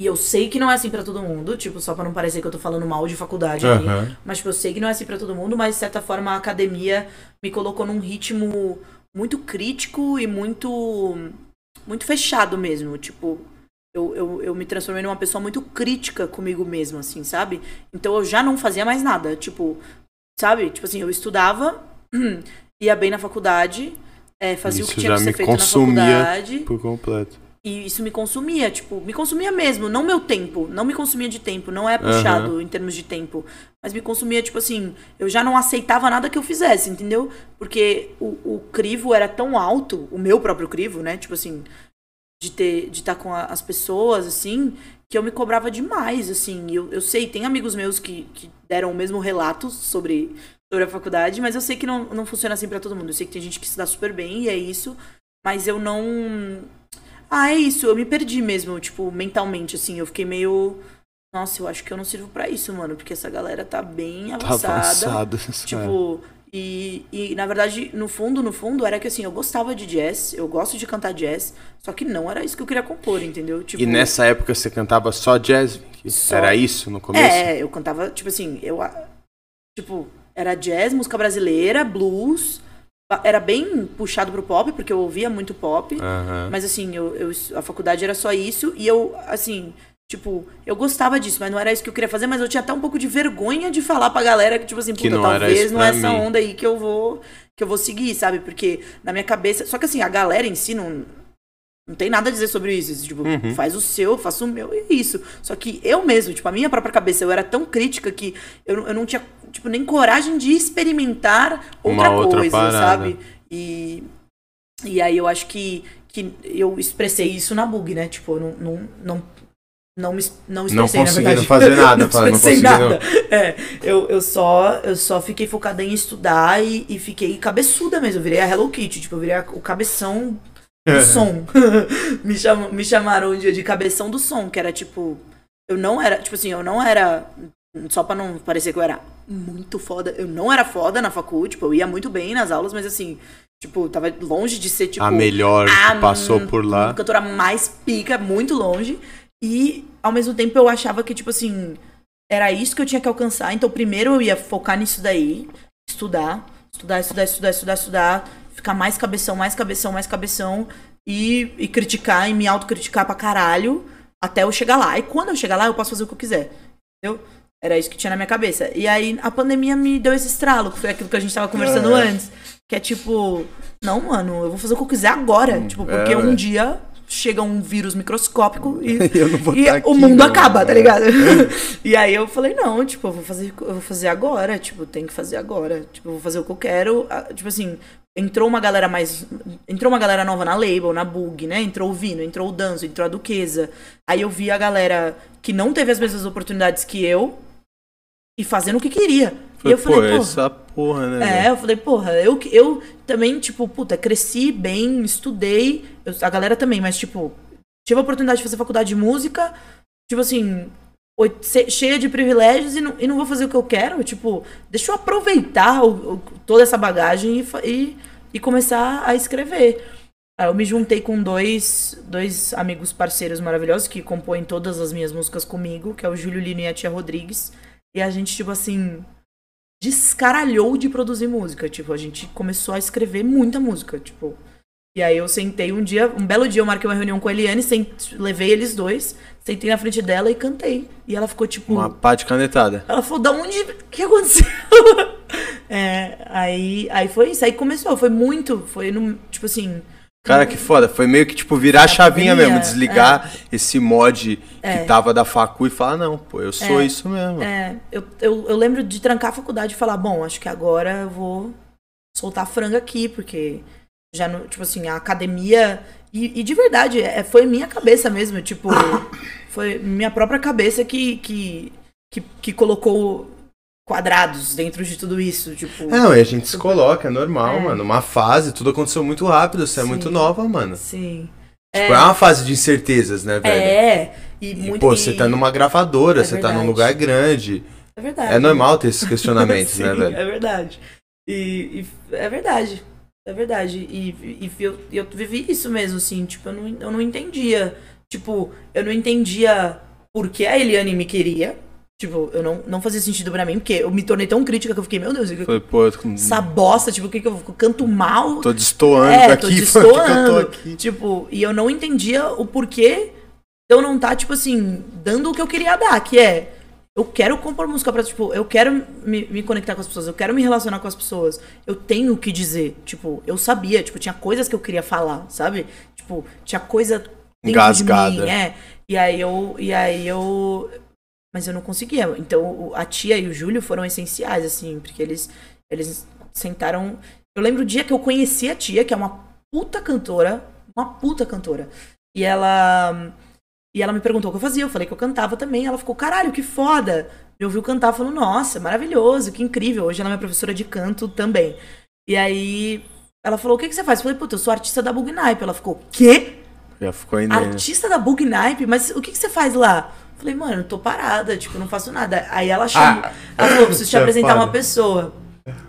B: E eu sei que não é assim para todo mundo, tipo, só pra não parecer que eu tô falando mal de faculdade uhum. Mas, tipo, eu sei que não é assim para todo mundo, mas de certa forma a academia me colocou num ritmo muito crítico e muito. muito fechado mesmo. Tipo, eu, eu, eu me transformei numa pessoa muito crítica comigo mesma, assim, sabe? Então eu já não fazia mais nada. Tipo, sabe? Tipo assim, eu estudava, [clears throat] ia bem na faculdade, é, fazia isso o que tinha que ser feito na faculdade.
A: Por completo.
B: E isso me consumia, tipo, me consumia mesmo, não meu tempo, não me consumia de tempo, não é puxado uhum. em termos de tempo, mas me consumia, tipo assim, eu já não aceitava nada que eu fizesse, entendeu? Porque o, o crivo era tão alto, o meu próprio crivo, né? Tipo assim, de ter de estar tá com a, as pessoas, assim, que eu me cobrava demais, assim. Eu, eu sei, tem amigos meus que, que deram o mesmo relato sobre sobre a faculdade, mas eu sei que não, não funciona assim para todo mundo. Eu sei que tem gente que se dá super bem e é isso, mas eu não. Ah, é isso, eu me perdi mesmo, tipo, mentalmente, assim, eu fiquei meio. Nossa, eu acho que eu não sirvo para isso, mano, porque essa galera tá bem avançada. Tá avançado, tipo, e, e na verdade, no fundo, no fundo, era que assim, eu gostava de jazz, eu gosto de cantar jazz, só que não era isso que eu queria compor, entendeu?
A: Tipo, e nessa época você cantava só jazz? Só... Era isso no começo?
B: É, eu cantava, tipo assim, eu. Tipo, era jazz, música brasileira, blues. Era bem puxado pro pop, porque eu ouvia muito pop. Uhum. Mas assim, eu, eu, a faculdade era só isso. E eu, assim, tipo, eu gostava disso, mas não era isso que eu queria fazer. Mas eu tinha até um pouco de vergonha de falar pra galera que, tipo assim, puta, talvez não é essa mim. onda aí que eu vou que eu vou seguir, sabe? Porque na minha cabeça. Só que assim, a galera em si não. Não tem nada a dizer sobre isso. Tipo, uhum. faz o seu, faço o meu, e é isso. Só que eu mesmo, tipo, a minha própria cabeça, eu era tão crítica que eu, eu não tinha tipo, nem coragem de experimentar outra, outra coisa, parada. sabe? E, e aí eu acho que, que eu expressei isso na bug, né? Tipo, eu não, não, não, não me não expressei,
A: não na verdade. fazer nada, [laughs] não expressei
B: não nada. É, eu, eu, só, eu só fiquei focada em estudar e, e fiquei cabeçuda mesmo. Eu virei a Hello Kitty, tipo, eu virei a, o cabeção do som. [laughs] me, cham, me chamaram um dia de cabeção do som, que era tipo. Eu não era, tipo assim, eu não era só pra não parecer que eu era muito foda. Eu não era foda na facu, tipo, eu ia muito bem nas aulas, mas assim, tipo, tava longe de ser, tipo...
A: A melhor a, que passou por lá.
B: A cantora mais pica, muito longe. E, ao mesmo tempo, eu achava que, tipo assim, era isso que eu tinha que alcançar. Então, primeiro eu ia focar nisso daí, estudar, estudar, estudar, estudar, estudar, estudar, ficar mais cabeção, mais cabeção, mais cabeção, e, e criticar, e me autocriticar pra caralho, até eu chegar lá. E quando eu chegar lá, eu posso fazer o que eu quiser. Entendeu? Era isso que tinha na minha cabeça. E aí a pandemia me deu esse estralo, que foi aquilo que a gente tava conversando é. antes. Que é tipo, não, mano, eu vou fazer o que eu quiser agora. Hum, tipo, porque é. um dia chega um vírus microscópico e, [laughs] e tá aqui, o mundo não, acaba, tá ligado? [laughs] e aí eu falei, não, tipo, eu vou fazer, eu vou fazer agora, tipo, tem que fazer agora. Tipo, eu vou fazer o que eu quero. Tipo assim, entrou uma galera mais. Entrou uma galera nova na Label, na Bug, né? Entrou o Vino, entrou o Danzo, entrou a Duquesa. Aí eu vi a galera que não teve as mesmas oportunidades que eu, e fazendo o que queria. Foi, e eu falei, pô,
A: essa porra,
B: né? É, eu falei, porra, eu, eu também, tipo, puta, cresci bem, estudei, eu, a galera também, mas, tipo, tive a oportunidade de fazer faculdade de música, tipo assim, cheia de privilégios e não, e não vou fazer o que eu quero. Tipo, deixa eu aproveitar o, o, toda essa bagagem e, e, e, começar a escrever. Aí eu me juntei com dois, dois amigos parceiros maravilhosos que compõem todas as minhas músicas comigo, que é o Júlio Lino e a Tia Rodrigues. E a gente, tipo assim, descaralhou de produzir música. Tipo, a gente começou a escrever muita música, tipo. E aí eu sentei um dia, um belo dia eu marquei uma reunião com a Eliane, sent, levei eles dois, sentei na frente dela e cantei. E ela ficou tipo.
A: Uma pá de canetada.
B: Ela falou, da onde. O que aconteceu? [laughs] é, aí, aí foi isso. Aí começou, foi muito. Foi no. Tipo assim.
A: Cara, que foda. Foi meio que, tipo, virar a chavinha mesmo, desligar é. esse mod é. que tava da facu e falar, não, pô, eu sou
B: é.
A: isso mesmo.
B: É, eu, eu, eu, lembro de trancar a faculdade e falar, bom, acho que agora eu vou soltar franga aqui, porque já, no, tipo assim, a academia... E, e de verdade, é, foi minha cabeça mesmo, tipo, [coughs] foi minha própria cabeça que, que, que, que colocou quadrados dentro de tudo isso, tipo...
A: É, não, e a gente se coloca, é normal, é. mano. Uma fase, tudo aconteceu muito rápido, você Sim. é muito nova, mano.
B: Sim.
A: Tipo, é... é uma fase de incertezas, né, velho?
B: É,
A: e, muito... e pô, você tá numa gravadora, é você verdade. tá num lugar grande.
B: É verdade.
A: É normal ter esses questionamentos, [laughs]
B: Sim,
A: né, velho?
B: é verdade. E, e, é verdade. É verdade. E, e eu, eu vivi isso mesmo, assim, tipo, eu não, eu não entendia. Tipo, eu não entendia por que a Eliane me queria Tipo, eu não, não fazia sentido pra mim, porque eu me tornei tão crítica que eu fiquei, meu Deus,
A: Foi, pô,
B: essa bosta, tipo, o que que eu canto mal?
A: Tô destoando
B: é,
A: daqui,
B: tô [laughs] destoando. Tô aqui. Tipo, e eu não entendia o porquê eu não tá, tipo assim, dando o que eu queria dar, que é, eu quero compor música pra, tipo, eu quero me, me conectar com as pessoas, eu quero me relacionar com as pessoas, eu tenho o que dizer, tipo, eu sabia, tipo, tinha coisas que eu queria falar, sabe? Tipo, tinha coisa Engasgada. de mim, é. E aí eu, e aí eu mas eu não conseguia. Então a tia e o Júlio foram essenciais, assim, porque eles, eles sentaram. Eu lembro o dia que eu conheci a tia, que é uma puta cantora, uma puta cantora. E ela. E ela me perguntou o que eu fazia. Eu falei que eu cantava também. Ela ficou, caralho, que foda. Me ouviu cantar, falou, nossa, maravilhoso, que incrível. Hoje ela é minha professora de canto também. E aí ela falou, o que, que você faz? Eu falei, puta, eu sou artista da Bugnipe. Ela ficou, quê?
A: Já ficou ainda.
B: Artista da Bugnipe? Mas o que, que você faz lá? Falei, mano, eu tô parada, tipo, não faço nada. Aí ela chamou. Ah, ela falou, preciso te é apresentar foda. uma pessoa.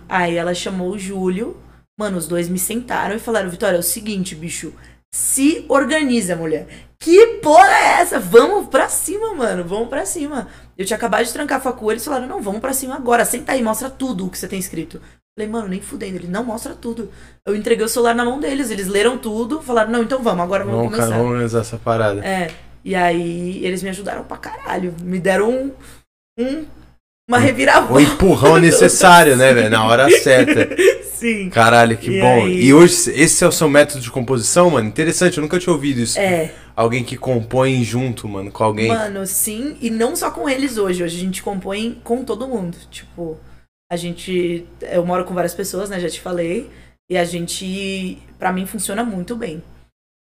B: Aí ela chamou o Júlio. Mano, os dois me sentaram e falaram, Vitória, é o seguinte, bicho. Se organiza, mulher. Que porra é essa? Vamos pra cima, mano. Vamos pra cima. Eu tinha acabado de trancar a facu, eles falaram, não, vamos pra cima agora. Senta aí, mostra tudo o que você tem escrito. Falei, mano, nem fudendo. Ele, não, mostra tudo. Eu entreguei o celular na mão deles, eles leram tudo, falaram, não, então vamos, agora vamos, vamos começar.
A: Vamos organizar essa parada.
B: É. E aí eles me ajudaram pra caralho. Me deram um, um uma reviravolta.
A: O empurrão [laughs] necessário, né, velho? Na hora certa. [laughs]
B: Sim.
A: Caralho, que e bom. Aí... E hoje, esse é o seu método de composição, mano? Interessante, eu nunca tinha ouvido isso.
B: É.
A: Alguém que compõe junto, mano, com alguém.
B: Mano, sim. E não só com eles hoje. Hoje a gente compõe com todo mundo. Tipo, a gente. Eu moro com várias pessoas, né? Já te falei. E a gente, para mim, funciona muito bem.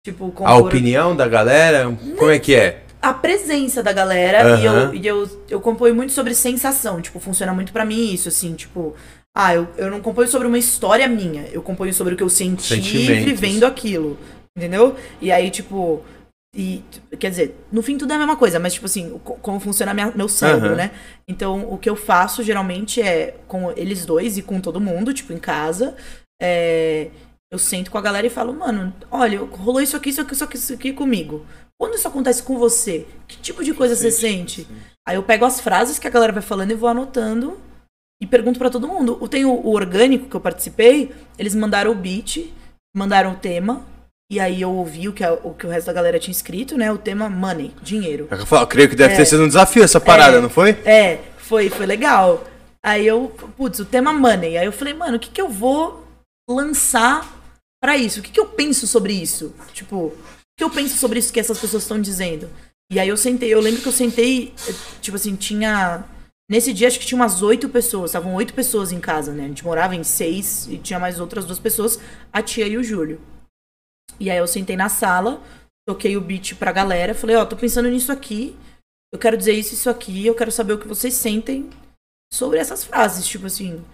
B: Tipo, compor...
A: A opinião da galera? Como é que é?
B: A presença da galera. Uhum. E, eu, e eu, eu componho muito sobre sensação. Tipo, funciona muito para mim isso, assim, tipo. Ah, eu, eu não componho sobre uma história minha. Eu componho sobre o que eu senti vivendo aquilo. Entendeu? E aí, tipo. E, quer dizer, no fim tudo é a mesma coisa, mas, tipo assim, como funciona minha, meu cérebro, uhum. né? Então, o que eu faço geralmente é com eles dois e com todo mundo, tipo, em casa. É, eu sento com a galera e falo, mano, olha, rolou isso aqui, isso aqui, isso aqui, isso aqui comigo. Quando isso acontece com você, que tipo de coisa você sente? Aí eu pego as frases que a galera vai falando e vou anotando e pergunto para todo mundo. Tem o, o, orgânico que eu participei, eles mandaram o beat, mandaram o tema, e aí eu ouvi o que, a, o que o resto da galera tinha escrito, né? O tema money, dinheiro.
A: Eu, falo, eu creio que deve é, ter sido um desafio essa parada,
B: é,
A: não foi?
B: É, foi, foi legal. Aí eu, putz, o tema money. Aí eu falei, mano, o que, que eu vou lançar para isso. O que, que eu penso sobre isso? Tipo, o que eu penso sobre isso que essas pessoas estão dizendo? E aí eu sentei, eu lembro que eu sentei, tipo assim, tinha. Nesse dia acho que tinha umas oito pessoas, estavam oito pessoas em casa, né? A gente morava em seis e tinha mais outras duas pessoas, a tia e o Júlio. E aí eu sentei na sala, toquei o beat pra galera, falei, ó, oh, tô pensando nisso aqui, eu quero dizer isso, isso aqui, eu quero saber o que vocês sentem sobre essas frases, tipo assim, o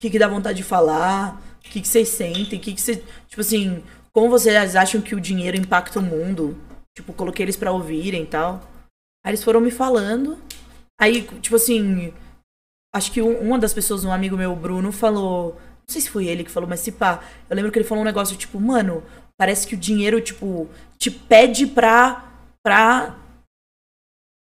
B: que, que dá vontade de falar, o que, vocês sentem? O que, vocês. Tipo assim, como vocês acham que o dinheiro impacta o mundo? Tipo, coloquei eles pra ouvirem e tal. Aí eles foram me falando. Aí, tipo assim, acho que um, uma das pessoas, um amigo meu, Bruno, falou. Não sei se foi ele que falou, mas se pá. Eu lembro que ele falou um negócio tipo, mano, parece que o dinheiro, tipo, te pede pra. pra.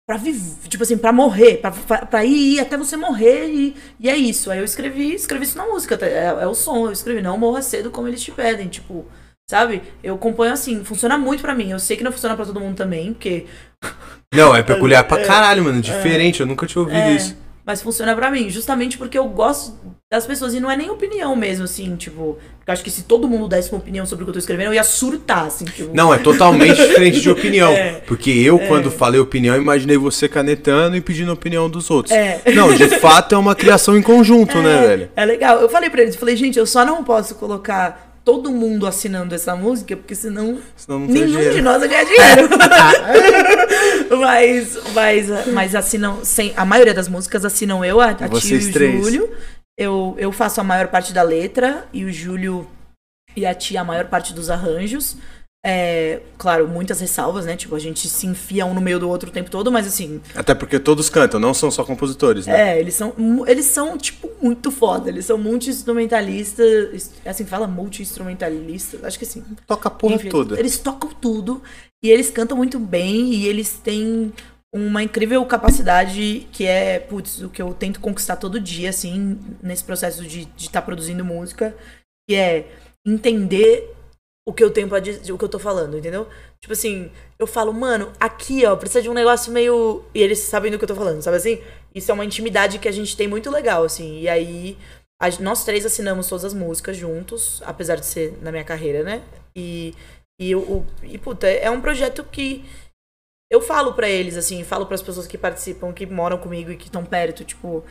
B: Pra viver. Tipo assim, pra morrer. Pra, pra, pra ir, ir, até você morrer e, e é isso. Aí eu escrevi, escrevi isso na música. É, é o som. Eu escrevi, não morra cedo como eles te pedem. Tipo. Sabe? Eu componho assim, funciona muito para mim. Eu sei que não funciona para todo mundo também, porque.
A: Não, é [laughs] peculiar pra é. caralho, mano. Diferente, eu nunca tinha ouvido é, isso.
B: Mas funciona para mim, justamente porque eu gosto das pessoas. E não é nem opinião mesmo, assim, tipo. Porque acho que se todo mundo desse uma opinião sobre o que eu tô escrevendo, eu ia surtar, assim, tipo.
A: Não, é totalmente [laughs] diferente de opinião. É, porque eu, é. quando falei opinião, imaginei você canetando e pedindo a opinião dos outros. É. Não, de fato é uma criação em conjunto, [laughs] né,
B: é,
A: velho?
B: É legal. Eu falei pra eles, eu falei, gente, eu só não posso colocar todo mundo assinando essa música, porque senão, senão nenhum de nós vai ganhar dinheiro. [laughs] mas, mas, mas assinam, sem, a maioria das músicas assinam eu, a, a Tio e o três. Júlio. Eu, eu faço a maior parte da letra e o Júlio e a Tia a maior parte dos arranjos. É, claro, muitas ressalvas, né? Tipo, a gente se enfia um no meio do outro o tempo todo, mas assim.
A: Até porque todos cantam, não são só compositores, né?
B: É, eles são, eles são tipo, muito foda. Eles são multi-instrumentalistas. Assim, fala multi-instrumentalista. Acho que sim.
A: Toca a porra Enfim, toda.
B: Eles tocam tudo. E eles cantam muito bem. E eles têm uma incrível capacidade que é, putz, o que eu tento conquistar todo dia, assim, nesse processo de estar de tá produzindo música. Que é entender o que eu tenho pra dizer, o que eu tô falando, entendeu? Tipo assim, eu falo, mano, aqui, ó, precisa de um negócio meio. E eles sabem do que eu tô falando, sabe assim? Isso é uma intimidade que a gente tem muito legal, assim. E aí, a, nós três assinamos todas as músicas juntos, apesar de ser na minha carreira, né? E, e, o, e puta, é um projeto que eu falo para eles, assim, falo para as pessoas que participam, que moram comigo e que estão perto, tipo.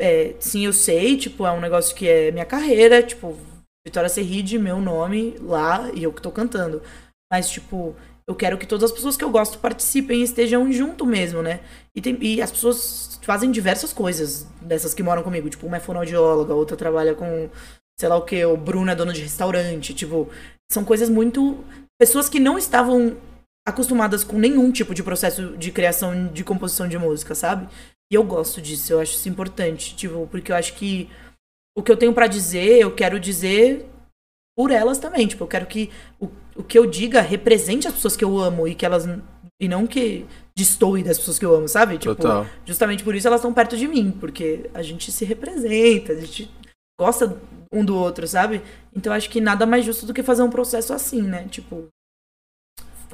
B: É, sim, eu sei, tipo, é um negócio que é minha carreira, tipo, Vitória Serride, meu nome lá e eu que tô cantando. Mas, tipo, eu quero que todas as pessoas que eu gosto participem e estejam junto mesmo, né? E, tem, e as pessoas fazem diversas coisas dessas que moram comigo. Tipo, uma é fonoaudióloga, outra trabalha com, sei lá o que, o Bruno é dono de restaurante. Tipo, são coisas muito. Pessoas que não estavam acostumadas com nenhum tipo de processo de criação de composição de música, sabe? E eu gosto disso, eu acho isso importante, tipo, porque eu acho que o que eu tenho para dizer, eu quero dizer por elas também. Tipo, eu quero que o, o que eu diga represente as pessoas que eu amo e que elas. E não que destoe das pessoas que eu amo, sabe? Tipo, Total. justamente por isso elas estão perto de mim, porque a gente se representa, a gente gosta um do outro, sabe? Então acho que nada mais justo do que fazer um processo assim, né? Tipo,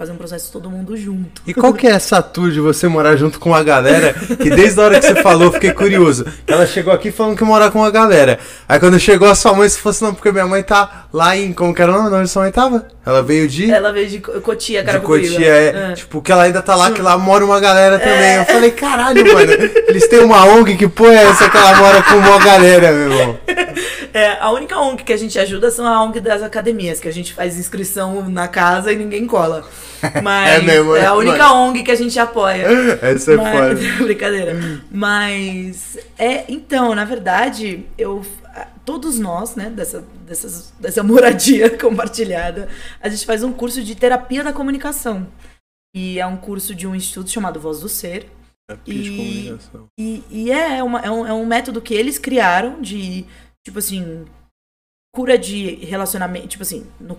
B: fazer um processo todo mundo junto.
A: E qual que é essa tour de você morar junto com a galera? Que desde a hora que você falou, fiquei curioso. Ela chegou aqui falando que morar com a galera. Aí quando chegou a sua mãe, se fosse não, porque minha mãe tá lá em. Como que era o nome? Onde sua mãe tava? Ela veio de.
B: Ela veio de Cotia, cara.
A: De Cotia, é, é. Tipo, que ela ainda tá lá, que lá mora uma galera também. É. Eu falei, caralho, mano. Eles têm uma ONG que porra é essa que ela mora com uma galera, meu irmão? [laughs]
B: É, a única ONG que a gente ajuda são a ONG das academias, que a gente faz inscrição na casa e ninguém cola. [laughs] Mas é, mesmo, é a única mas... ONG que a gente apoia. [laughs]
A: Essa é mas... foda. [laughs]
B: Brincadeira. Mas é, então, na verdade, eu todos nós, né, dessa, dessas, dessa moradia compartilhada, a gente faz um curso de terapia da comunicação. E é um curso de um instituto chamado Voz do Ser.
A: Terapia e, de comunicação.
B: E, e é, uma, é, um, é um método que eles criaram de, tipo assim, cura de relacionamento. Tipo assim, no,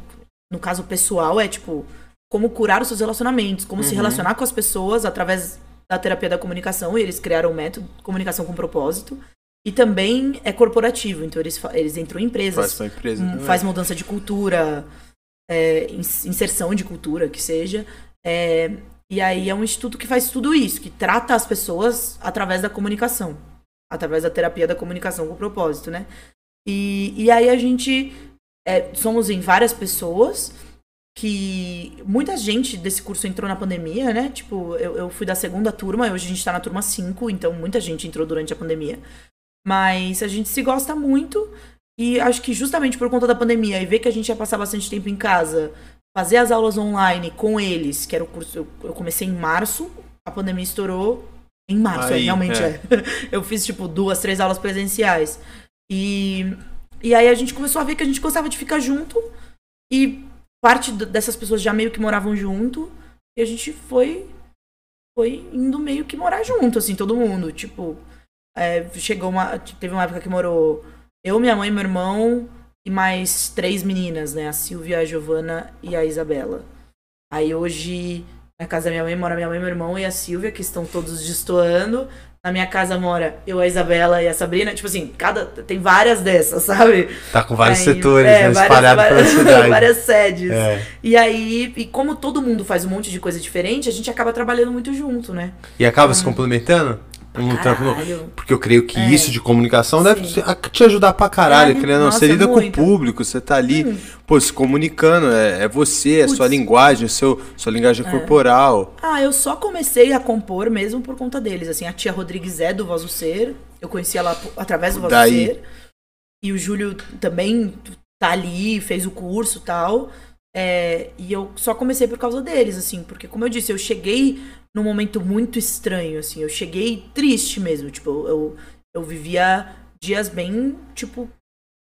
B: no caso pessoal, é tipo como curar os seus relacionamentos, como uhum. se relacionar com as pessoas através da terapia da comunicação. E eles criaram um método, comunicação com propósito. E também é corporativo, então eles, eles entram em empresas,
A: faz, empresa,
B: um, faz mudança de cultura, é, inserção de cultura, que seja. É, e aí é um instituto que faz tudo isso, que trata as pessoas através da comunicação, através da terapia da comunicação com propósito, né? E, e aí a gente é, somos em várias pessoas que muita gente desse curso entrou na pandemia, né? Tipo, eu, eu fui da segunda turma, hoje a gente tá na turma 5, então muita gente entrou durante a pandemia. Mas a gente se gosta muito e acho que justamente por conta da pandemia e ver que a gente ia passar bastante tempo em casa, fazer as aulas online com eles, que era o curso, eu, eu comecei em março, a pandemia estourou em março, aí, é, realmente é. é. [laughs] Eu fiz tipo duas, três aulas presenciais. E e aí a gente começou a ver que a gente gostava de ficar junto e parte dessas pessoas já meio que moravam junto. E a gente foi foi indo meio que morar junto, assim, todo mundo. Tipo, é, chegou uma. Teve uma época que morou eu, minha mãe, meu irmão e mais três meninas, né? A Silvia, a Giovana e a Isabela. Aí hoje, na casa da minha mãe, mora minha mãe, meu irmão e a Silvia, que estão todos destoando. Na minha casa mora eu, a Isabela e a Sabrina. Tipo assim, cada. Tem várias dessas, [laughs] sabe?
A: Tá com vários aí, setores, é, né? Espalhados pela [laughs] cidade. [laughs]
B: várias sedes. É. E aí, e como todo mundo faz um monte de coisa diferente, a gente acaba trabalhando muito junto, né?
A: E acaba então, se complementando? Trampo, porque eu creio que é. isso de comunicação Sim. deve te ajudar pra caralho, é, querendo não, você lida muito. com o público, você tá ali, hum. pô, se comunicando, é, é você, é sua linguagem, seu, sua linguagem é. corporal.
B: Ah, eu só comecei a compor mesmo por conta deles, assim, a tia Rodrigues é do Voz do Ser, eu conheci ela através do Voz Daí... do Ser, e o Júlio também tá ali, fez o curso e tal, é, e eu só comecei por causa deles, assim, porque como eu disse, eu cheguei num momento muito estranho, assim. Eu cheguei triste mesmo, tipo, eu, eu vivia dias bem, tipo,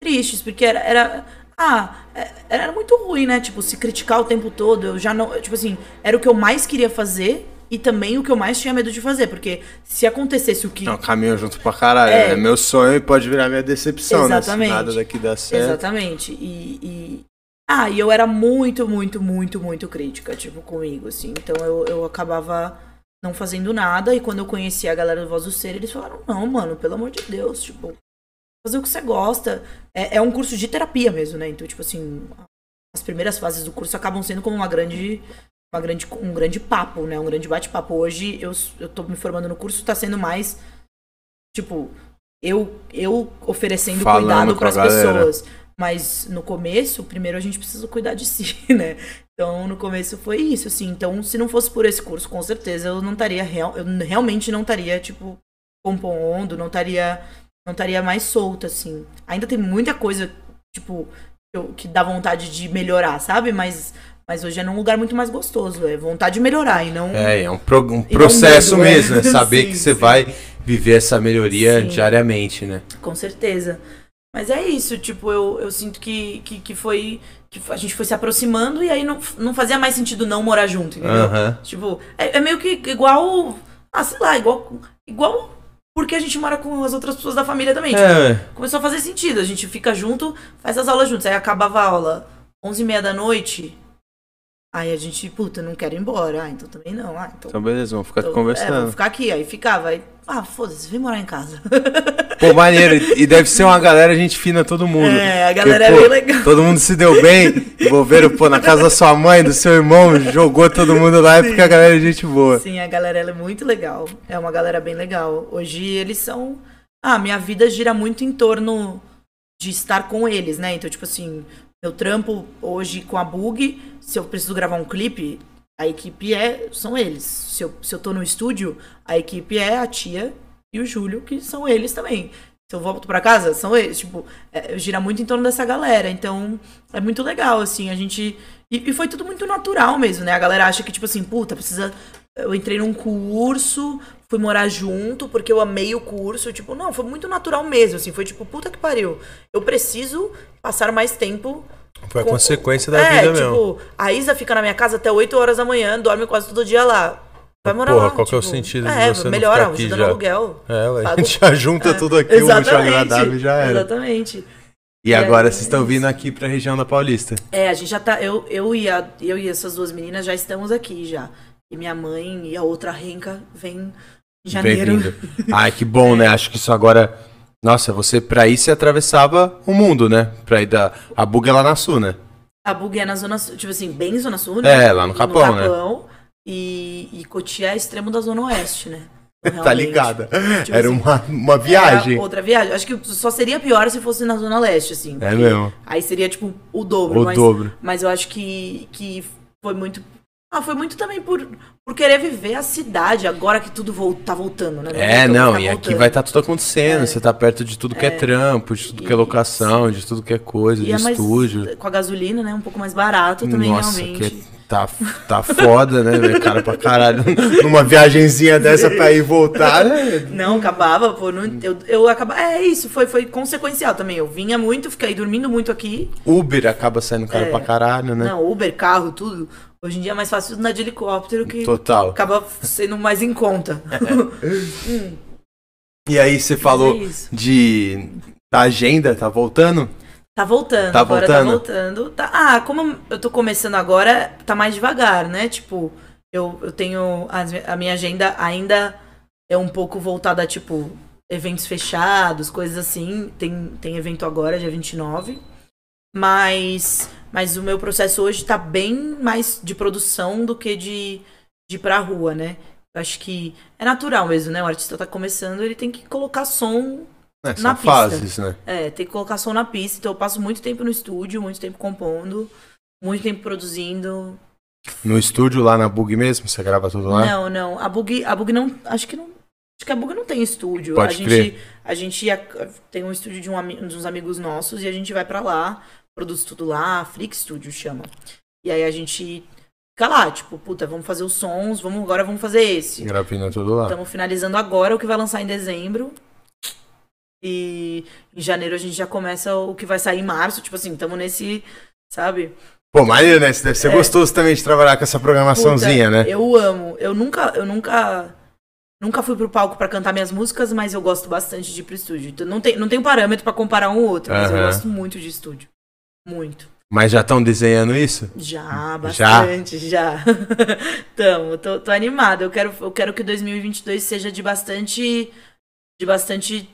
B: tristes, porque era, era ah, é, era muito ruim, né? Tipo, se criticar o tempo todo, eu já não, tipo assim, era o que eu mais queria fazer e também o que eu mais tinha medo de fazer, porque se acontecesse o que.
A: Não, caminho junto pra caralho. É, é meu sonho e pode virar minha decepção,
B: Exatamente.
A: né? Se nada daqui dá certo.
B: Exatamente. E, e, ah, e eu era muito, muito, muito, muito crítica, tipo, comigo, assim. Então eu, eu acabava não fazendo nada. E quando eu conheci a galera do Voz do Ser, eles falaram, não, mano, pelo amor de Deus, tipo, fazer o que você gosta. É, é um curso de terapia mesmo, né? Então, tipo assim, as primeiras fases do curso acabam sendo como uma grande. Uma grande, um grande papo, né? Um grande bate-papo. Hoje eu, eu tô me formando no curso, tá sendo mais. Tipo, eu, eu oferecendo Falando cuidado para as pessoas. Mas no começo, primeiro a gente precisa cuidar de [laughs] si, né? Então, no começo foi isso, assim. Então, se não fosse por esse curso, com certeza eu não estaria real, eu realmente não estaria tipo compondo, não estaria não estaria mais solta assim. Ainda tem muita coisa tipo que, dá vontade de melhorar, sabe? Mas mas hoje é num lugar muito mais gostoso, é vontade de melhorar e não
A: É, é um, pro, um processo medo, mesmo, é saber [laughs] sim, que você sim. vai viver essa melhoria sim. diariamente, né?
B: Com certeza. Mas é isso, tipo, eu, eu sinto que, que, que foi. Que a gente foi se aproximando e aí não, não fazia mais sentido não morar junto, entendeu? Uhum. Tipo, é, é, meio que igual. Ah, sei lá, igual. Igual porque a gente mora com as outras pessoas da família também. Tipo, é. começou a fazer sentido. A gente fica junto, faz as aulas juntos. Aí acabava a aula 11 e meia da noite. Aí a gente, puta, não quero ir embora. Ah, então também não. Ah, então,
A: então beleza, vamos ficar então, conversando. É, vamos
B: ficar aqui. Aí ficava. Aí, ah, foda-se, vem morar em casa.
A: Pô, maneiro. E deve ser uma [laughs] galera gente fina todo mundo.
B: É, a galera porque, é bem legal.
A: Todo mundo se deu bem. [laughs] Envolveram, pô, na casa da sua mãe, do seu irmão, jogou todo mundo lá, é porque a galera é gente boa.
B: Sim, a galera é muito legal. É uma galera bem legal. Hoje eles são. Ah, minha vida gira muito em torno de estar com eles, né? Então, tipo assim, meu trampo hoje com a Bug, se eu preciso gravar um clipe, a equipe é são eles. Se eu, se eu tô no estúdio, a equipe é a tia e o Júlio, que são eles também. Se eu volto para casa, são eles. Tipo, é, gira muito em torno dessa galera. Então, é muito legal, assim, a gente. E, e, foi tudo muito natural mesmo, né? A galera acha que, tipo assim, puta, precisa. Eu entrei num curso, fui morar junto porque eu amei o curso. Tipo, não, foi muito natural mesmo, assim. Foi tipo, puta que pariu. Eu preciso passar mais tempo
A: foi a com... consequência da é, vida tipo, mesmo.
B: A Isa fica na minha casa até 8 horas da manhã, dorme quase todo dia lá. Vai morar
A: Porra,
B: lá.
A: qual
B: tipo,
A: que é o tipo, sentido
B: é,
A: de você
B: melhora,
A: não ficar
B: aqui já? aluguel.
A: É, [laughs] a gente já junta é, [laughs] tudo aqui, o útil agradável já era.
B: Exatamente.
A: E, e agora é, vocês estão vindo aqui pra região da Paulista.
B: É, a gente já tá. Eu, eu, e a, eu e essas duas meninas já estamos aqui já. E minha mãe e a outra renca vem em janeiro.
A: Ai, que bom, né? Acho que isso agora nossa, você pra ir você atravessava o mundo, né? Pra ir da. A Bug é lá na Sul, né?
B: A Bug é na zona sul, tipo assim, bem zona sul, né?
A: É, lá no Capão, no Capão
B: né? E, e Cotia é extremo da zona oeste, né? [laughs]
A: tá ligada. Tipo era assim, uma, uma viagem.
B: outra viagem. Acho que só seria pior se fosse na Zona Leste, assim.
A: É mesmo.
B: Aí seria, tipo, o dobro.
A: O
B: mas,
A: dobro.
B: Mas eu acho que, que foi muito ah, foi muito também por, por querer viver a cidade, agora que tudo vo tá voltando, né?
A: É, não, e aqui vai estar tá tudo acontecendo. É. Você tá perto de tudo que é, é trampo, de tudo que é locação, de tudo que é coisa, e de é estúdio.
B: Com a gasolina, né? Um pouco mais barato também, Nossa, realmente.
A: Que tá, tá foda, né, velho? Cara pra caralho. [laughs] Numa viagenzinha dessa pra ir e voltar, né?
B: Não, acabava, pô. Não, eu, eu acabava. É isso, foi, foi consequencial também. Eu vinha muito, fiquei dormindo muito aqui.
A: Uber acaba saindo caro é. pra caralho, né?
B: Não, Uber, carro, tudo. Hoje em dia é mais fácil andar de helicóptero que
A: Total.
B: acaba sendo mais em conta.
A: hum. [laughs] E aí você falou é de da agenda, tá voltando?
B: Tá voltando,
A: tá
B: agora
A: voltando.
B: tá voltando. Tá, ah, como eu tô começando agora, tá mais devagar, né? Tipo, eu, eu tenho. A, a minha agenda ainda é um pouco voltada a, tipo, eventos fechados, coisas assim. Tem, tem evento agora, dia 29. Mas, mas o meu processo hoje tá bem mais de produção do que de, de ir pra rua, né? Eu acho que é natural mesmo, né? O artista tá começando, ele tem que colocar som
A: é, na pista. fases, né?
B: É, tem que colocar som na pista. Então eu passo muito tempo no estúdio, muito tempo compondo, muito tempo produzindo.
A: No estúdio lá na Bug mesmo? Você grava tudo lá?
B: Não, não. A Bug, a Bug não. Acho que não. Acho que a Bug não tem estúdio.
A: Pode
B: a
A: crer.
B: gente, a gente tem um estúdio de um, um dos amigos nossos e a gente vai para lá, produz tudo lá, Freak Studio chama. E aí a gente fica lá, tipo, puta, vamos fazer os sons, vamos, agora vamos fazer esse.
A: Gravando tudo lá.
B: Estamos finalizando agora o que vai lançar em dezembro. E em janeiro a gente já começa o que vai sair em março. Tipo assim, estamos nesse, sabe?
A: Pô, maneiro, né? Deve ser é. gostoso também de trabalhar com essa programaçãozinha,
B: Puta,
A: né?
B: Eu amo. Eu nunca, eu nunca, nunca fui pro palco para cantar minhas músicas, mas eu gosto bastante de ir pro estúdio. Então não tem, não tem parâmetro para comparar um ou outro, mas uhum. eu gosto muito de estúdio. Muito.
A: Mas já estão desenhando isso?
B: Já, bastante, já. já. [laughs] Tamo, tô, tô animada. Eu quero, eu quero que 2022 seja de bastante, de bastante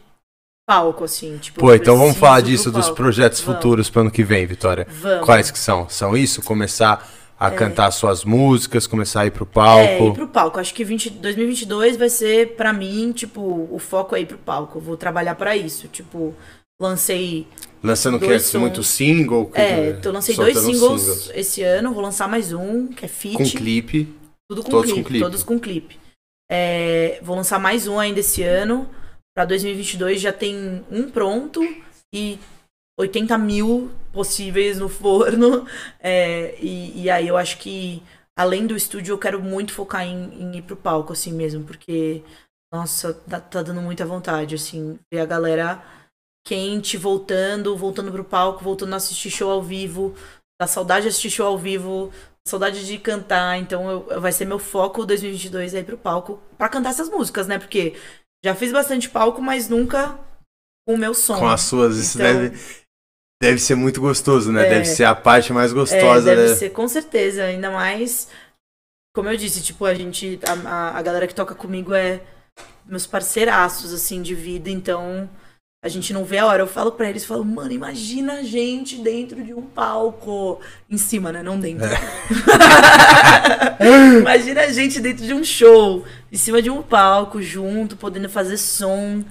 B: palco, assim. Tipo,
A: Pô, então vamos falar disso, dos projetos vamos. futuros para ano que vem, Vitória. Vamos. Quais que são? São isso? Começar a é. cantar suas músicas, começar a ir pro palco? É,
B: ir pro palco. Acho que 20, 2022 vai ser, para mim, tipo, o foco é ir pro palco. Eu vou trabalhar para isso. Tipo, lancei...
A: Lançando que é muito single?
B: É, tô lancei dois singles, singles, esse ano. Vou lançar mais um, que é feat.
A: Com clipe?
B: Tudo com todos clipe, com clipe. Todos com clipe. É, vou lançar mais um ainda esse ano. Para 2022 já tem um pronto e 80 mil possíveis no forno. [laughs] É, e, e, aí eu acho que, além do estúdio, eu quero muito focar em, em ir pro palco, assim mesmo, porque, nossa, tá, tá, dando muita vontade, assim, ver a galera quente voltando, voltando pro palco, voltando a assistir show ao vivo. Dá saudade de assistir show ao vivo, saudade de cantar. Então eu, vai ser meu foco 2022 aí pro palco para cantar essas músicas, né? Porque já fiz bastante palco, mas nunca com o meu som.
A: Com as suas, isso então, deve, deve ser muito gostoso, né? É, deve ser a parte mais gostosa.
B: É, deve
A: né?
B: ser, com certeza. Ainda mais, como eu disse, tipo, a gente, a, a galera que toca comigo é meus parceiraços, assim, de vida, então a gente não vê a hora. Eu falo pra eles, falo, mano, imagina a gente dentro de um palco. Em cima, né? Não dentro. É. [laughs] imagina a gente dentro de um show, em cima de um palco, junto, podendo fazer som.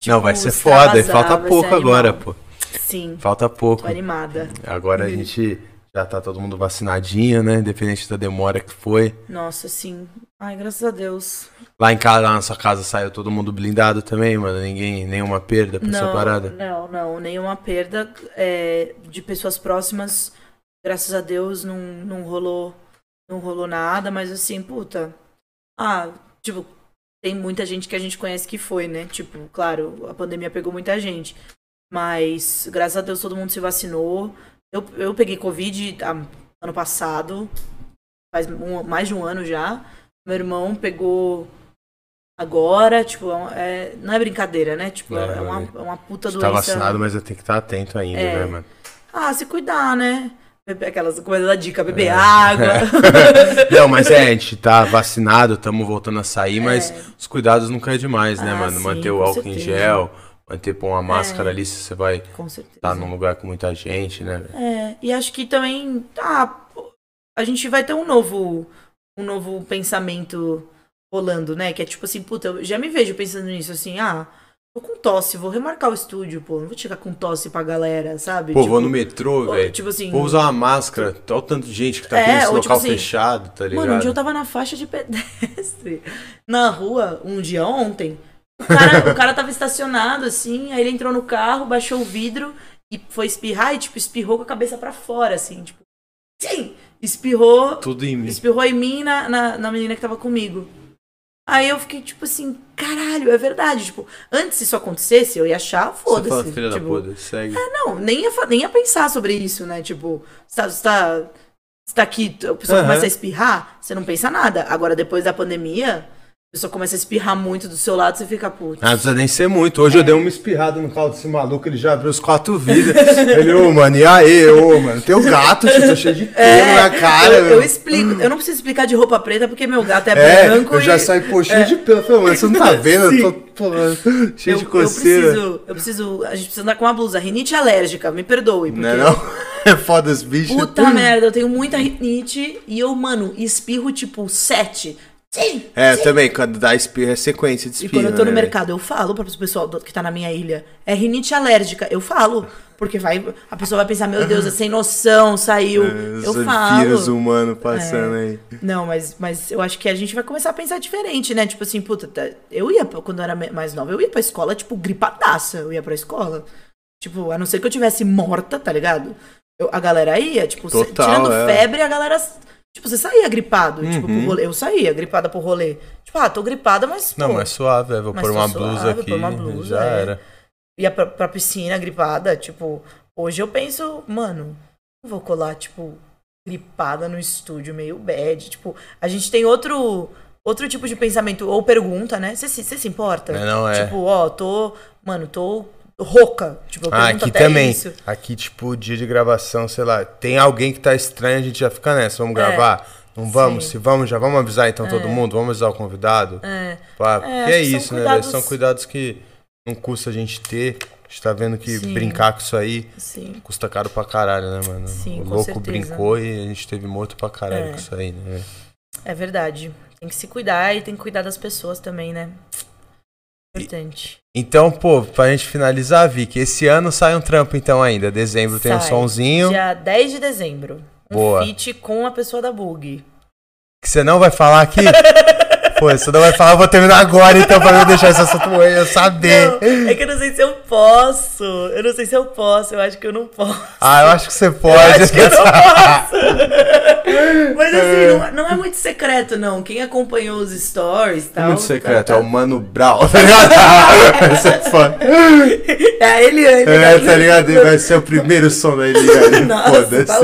A: Tipo, não, vai ser foda. Falta pouco agora, pô.
B: Sim.
A: Falta pouco.
B: Tô animada.
A: Agora a gente já tá todo mundo vacinadinho, né? Independente da demora que foi.
B: Nossa, sim. Ai, graças a Deus.
A: Lá em casa, lá na sua casa, saiu todo mundo blindado também, mano? Ninguém, nenhuma perda pra essa parada?
B: Não, não, nenhuma perda é, de pessoas próximas. Graças a Deus não, não rolou não rolou nada, mas assim, puta. Ah, tipo, tem muita gente que a gente conhece que foi, né? Tipo, claro, a pandemia pegou muita gente. Mas, graças a Deus, todo mundo se vacinou. Eu, eu peguei Covid ano passado, faz um, mais de um ano já. Meu irmão pegou agora, tipo, é, é, não é brincadeira, né? Tipo, é, é uma, é uma puta tá doença.
A: Tá vacinado, mas eu tenho que estar atento ainda, é. né, mano?
B: Ah, se cuidar, né? Aquelas coisas da dica, beber é. água. [laughs]
A: não, mas é, a gente tá vacinado, estamos voltando a sair, mas é. os cuidados nunca é demais, né, ah, mano? Sim, Manter o álcool certeza. em gel, manter pôr uma máscara é, ali se você vai estar tá num lugar com muita gente, né?
B: É, e acho que também ah, a gente vai ter um novo um novo pensamento rolando, né? Que é tipo assim, puta, eu já me vejo pensando nisso assim, ah, tô com tosse, vou remarcar o estúdio, pô, não vou chegar com tosse pra galera, sabe?
A: Pô, tipo, vou no metrô, velho. Tipo assim, vou usar uma máscara, olha o tanto de gente que tá aqui é, nesse ou, local tipo assim, fechado, tá ligado?
B: Mano, um dia eu tava na faixa de pedestre, [laughs] na rua, um dia ontem, o cara, o cara tava estacionado, assim, aí ele entrou no carro, baixou o vidro e foi espirrar e, tipo, espirrou com a cabeça para fora, assim, tipo. Sim! Espirrou.
A: Tudo em mim.
B: Espirrou em mim na, na, na menina que tava comigo. Aí eu fiquei, tipo assim, caralho, é verdade. Tipo, antes isso acontecesse, eu ia achar, foda-se.
A: Filha
B: tipo,
A: da puta, segue.
B: É, não, nem ia, nem ia pensar sobre isso, né? Tipo, você tá, você tá Você tá aqui, a pessoa uhum. começa a espirrar, você não pensa nada. Agora, depois da pandemia, pessoa começa a espirrar muito do seu lado, você fica puto.
A: Ah, não precisa nem ser muito. Hoje é. eu dei uma espirrada no carro desse maluco, ele já abriu os quatro vidros. [laughs] ele, ô, mano, e aí, ô, mano, tem o gato, tá cheio de pelo é, na cara.
B: Eu, eu, explico, eu não preciso explicar de roupa preta porque meu gato é, é branco.
A: Eu e... já pô, cheio é. de pelo. Falei, mano, você não tá [laughs] vendo? eu tô, pô, cheio eu, de coceira.
B: Eu preciso, eu preciso, a gente precisa andar com uma blusa, rinite alérgica, me perdoe.
A: Porque... Não é [laughs] não? É foda os bichos.
B: Puta merda, eu tenho muita rinite e eu, mano, espirro tipo sete. Sim,
A: é, sim. também, quando dá espirro é sequência de espirro.
B: E quando eu tô no né, mercado, eu falo para o pessoal que tá na minha ilha, é rinite alérgica, eu falo. Porque vai, a pessoa vai pensar, meu [laughs] Deus, é sem noção, saiu. É, eu falo. vírus
A: humano passando é. aí.
B: Não, mas, mas eu acho que a gente vai começar a pensar diferente, né? Tipo assim, puta, tá, eu ia, quando eu era mais nova, eu ia pra escola, tipo, gripadaça, eu ia pra escola. Tipo, a não ser que eu tivesse morta, tá ligado? Eu, a galera ia, tipo, Total, tirando é. febre, a galera Tipo, você saía gripado, uhum. tipo, pro uhum. rolê. Eu saía gripada pro rolê. Tipo, ah, tô gripada, mas.
A: Pô, não, mas suave, é, vou pôr uma suave, blusa aqui. Uma blusa, já é. era.
B: Ia pra, pra piscina gripada, tipo, hoje eu penso, mano, não vou colar, tipo, gripada no estúdio, meio bad. Tipo, a gente tem outro outro tipo de pensamento, ou pergunta, né? Você se, se importa?
A: É, não é.
B: Tipo, ó, tô. Mano, tô rouca. Tipo,
A: ah, aqui também. Isso. Aqui, tipo, dia de gravação, sei lá, tem alguém que tá estranho, a gente já fica nessa. Vamos é. gravar? Não vamos? Sim. Se vamos, já vamos avisar então é. todo mundo? Vamos avisar o convidado? É. Pá, é, é isso, né? Cuidados... São cuidados que não custa a gente ter. A gente tá vendo que Sim. brincar com isso aí Sim. custa caro pra caralho, né, mano? Sim, o louco brincou e a gente teve morto pra caralho é. com isso aí, né?
B: É verdade. Tem que se cuidar e tem que cuidar das pessoas também, né? Importante.
A: Então, pô, pra gente finalizar, Vicky, esse ano sai um trampo então ainda. Dezembro sai. tem um sonzinho.
B: Dia 10 de dezembro. Um Boa. feat com a pessoa da Bug.
A: Que você não vai falar aqui? [laughs] Pô, você não vai falar, eu vou terminar agora, então, pra não deixar esse assunto eu saber.
B: Não, é que eu não sei se eu posso. Eu não sei se eu posso, eu acho que eu não posso.
A: Ah, eu acho que você pode.
B: Eu acho que eu não [laughs] posso. Mas assim, não, não, é muito secreto, não. Quem acompanhou os stories e tal.
A: É muito secreto, tá, tá. é o Mano Brown, tá ligado? [laughs] Esse é fã.
B: É a Eliane.
A: É, tá ligado? Vai ser o primeiro som da Eliane. [laughs] Foda-se. Tá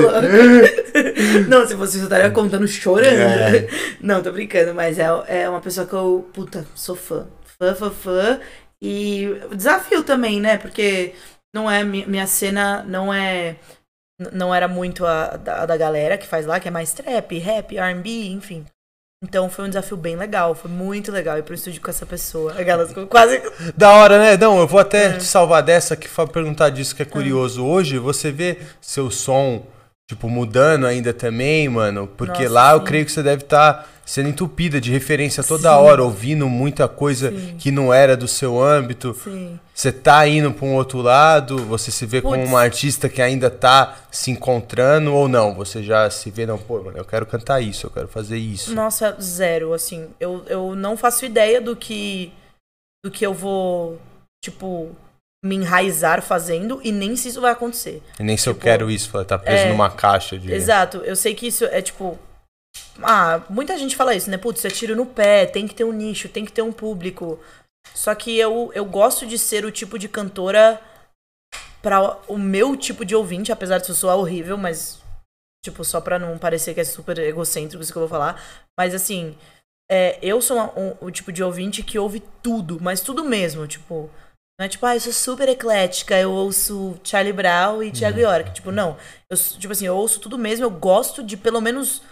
B: não, se você estaria contando chorando. É. Não, tô brincando, mas é, é uma pessoa que eu, puta, sou fã. Fã, fã, fã. E desafio também, né? Porque não é minha cena não é não era muito a, a da galera que faz lá, que é mais trap, rap, R&B, enfim. Então foi um desafio bem legal, foi muito legal ir pro estúdio com essa pessoa. Aquelas quase. [laughs]
A: Da hora, né? Não, eu vou até é. te salvar dessa que foi perguntar disso que é curioso. É. Hoje você vê seu som, tipo, mudando ainda também, mano. Porque Nossa, lá sim. eu creio que você deve estar. Tá sendo entupida de referência toda Sim. hora, ouvindo muita coisa Sim. que não era do seu âmbito. Você tá indo para um outro lado, você se vê Puts. como uma artista que ainda tá se encontrando ou não? Você já se vê, não, pô, mano, eu quero cantar isso, eu quero fazer isso.
B: Nossa, zero, assim. Eu, eu não faço ideia do que do que eu vou, tipo, me enraizar fazendo e nem se isso vai acontecer.
A: E nem
B: se
A: tipo, eu quero isso, tá preso é, numa caixa de.
B: Exato, eu sei que isso é tipo ah, muita gente fala isso, né? Putz, é tiro no pé, tem que ter um nicho, tem que ter um público. Só que eu, eu gosto de ser o tipo de cantora para o meu tipo de ouvinte, apesar de eu soar horrível, mas. Tipo, só pra não parecer que é super egocêntrico isso que eu vou falar. Mas assim, é, eu sou um, o tipo de ouvinte que ouve tudo, mas tudo mesmo. Tipo, não é tipo, ah, eu sou super eclética, eu ouço Charlie Brown e Thiago uhum. York. Tipo, não. Eu, tipo assim, eu ouço tudo mesmo, eu gosto de pelo menos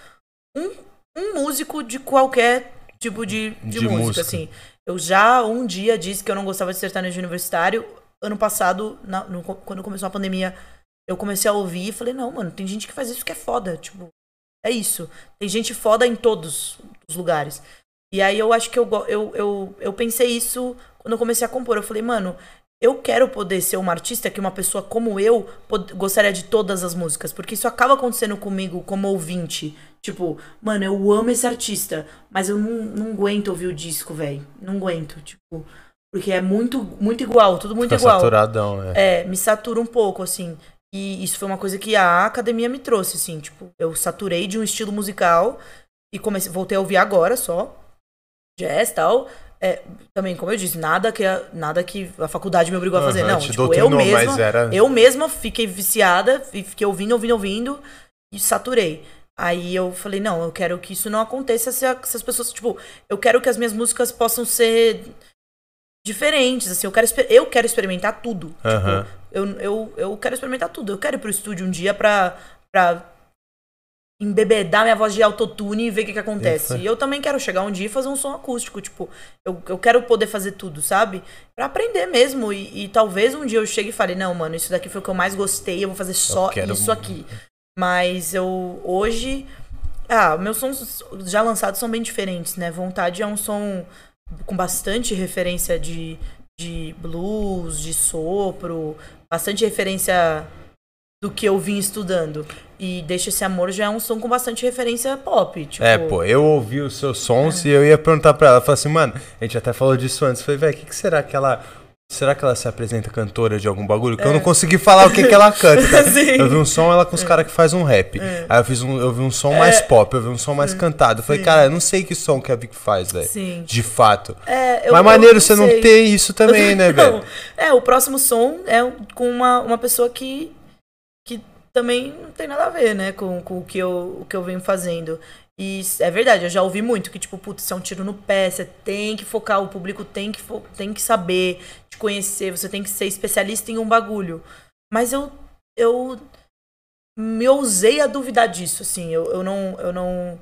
B: um, um músico de qualquer tipo de, de, de música, música, assim. Eu já um dia disse que eu não gostava de sertanejo universitário. Ano passado, na, no, quando começou a pandemia, eu comecei a ouvir e falei, não, mano, tem gente que faz isso que é foda. Tipo, é isso. Tem gente foda em todos os lugares. E aí eu acho que eu, eu, eu, eu pensei isso quando eu comecei a compor. Eu falei, mano, eu quero poder ser uma artista que uma pessoa como eu gostaria de todas as músicas, porque isso acaba acontecendo comigo como ouvinte. Tipo, mano, eu amo esse artista, mas eu não, não aguento ouvir o disco, velho. Não aguento, tipo, porque é muito muito igual, tudo muito Fica igual.
A: saturadão, né?
B: É, me satura um pouco assim. E isso foi uma coisa que a academia me trouxe, assim, tipo, eu saturei de um estilo musical e comecei, voltei a ouvir agora só jazz, tal é, também, como eu disse, nada que a, nada que a faculdade me obrigou uhum, a fazer. Não, tipo, eu mesma, era... eu mesma fiquei viciada, fiquei ouvindo, ouvindo, ouvindo e saturei. Aí eu falei, não, eu quero que isso não aconteça se, a, se as pessoas, tipo, eu quero que as minhas músicas possam ser diferentes, assim, eu quero, eu quero experimentar tudo.
A: Uhum.
B: Tipo, eu, eu, eu quero experimentar tudo. Eu quero ir pro estúdio um dia pra, pra embebedar minha voz de autotune e ver o que, que acontece. E eu também quero chegar um dia e fazer um som acústico. Tipo, eu, eu quero poder fazer tudo, sabe? Pra aprender mesmo. E, e talvez um dia eu chegue e fale, não, mano, isso daqui foi o que eu mais gostei, eu vou fazer só isso aqui. Mas eu hoje. Ah, meus sons já lançados são bem diferentes, né? Vontade é um som com bastante referência de, de blues, de sopro, bastante referência do que eu vim estudando. E Deixa Esse Amor já é um som com bastante referência pop. Tipo...
A: É, pô, eu ouvi os seus sons é. e eu ia perguntar pra ela, falar assim, mano, a gente até falou disso antes. Falei, velho, o que, que será que ela Será que ela se apresenta cantora de algum bagulho? Que é. eu não consegui falar o que, que ela canta. [laughs] eu vi um som ela com os é. caras que faz um rap. É. Aí eu fiz um, eu vi um som mais é. pop, eu vi um som mais cantado. Eu falei, cara, eu não sei que som que a Vic faz, velho. De fato.
B: É,
A: eu, Mas maneiro não você não ter isso também, [laughs] né, velho?
B: É, o próximo som é com uma, uma pessoa que, que também não tem nada a ver, né, com, com o, que eu, o que eu venho fazendo. E é verdade, eu já ouvi muito que, tipo, putz, isso é um tiro no pé, você tem que focar, o público tem que, tem que saber, te conhecer, você tem que ser especialista em um bagulho. Mas eu, eu me ousei a duvidar disso, assim, eu, eu não, eu não,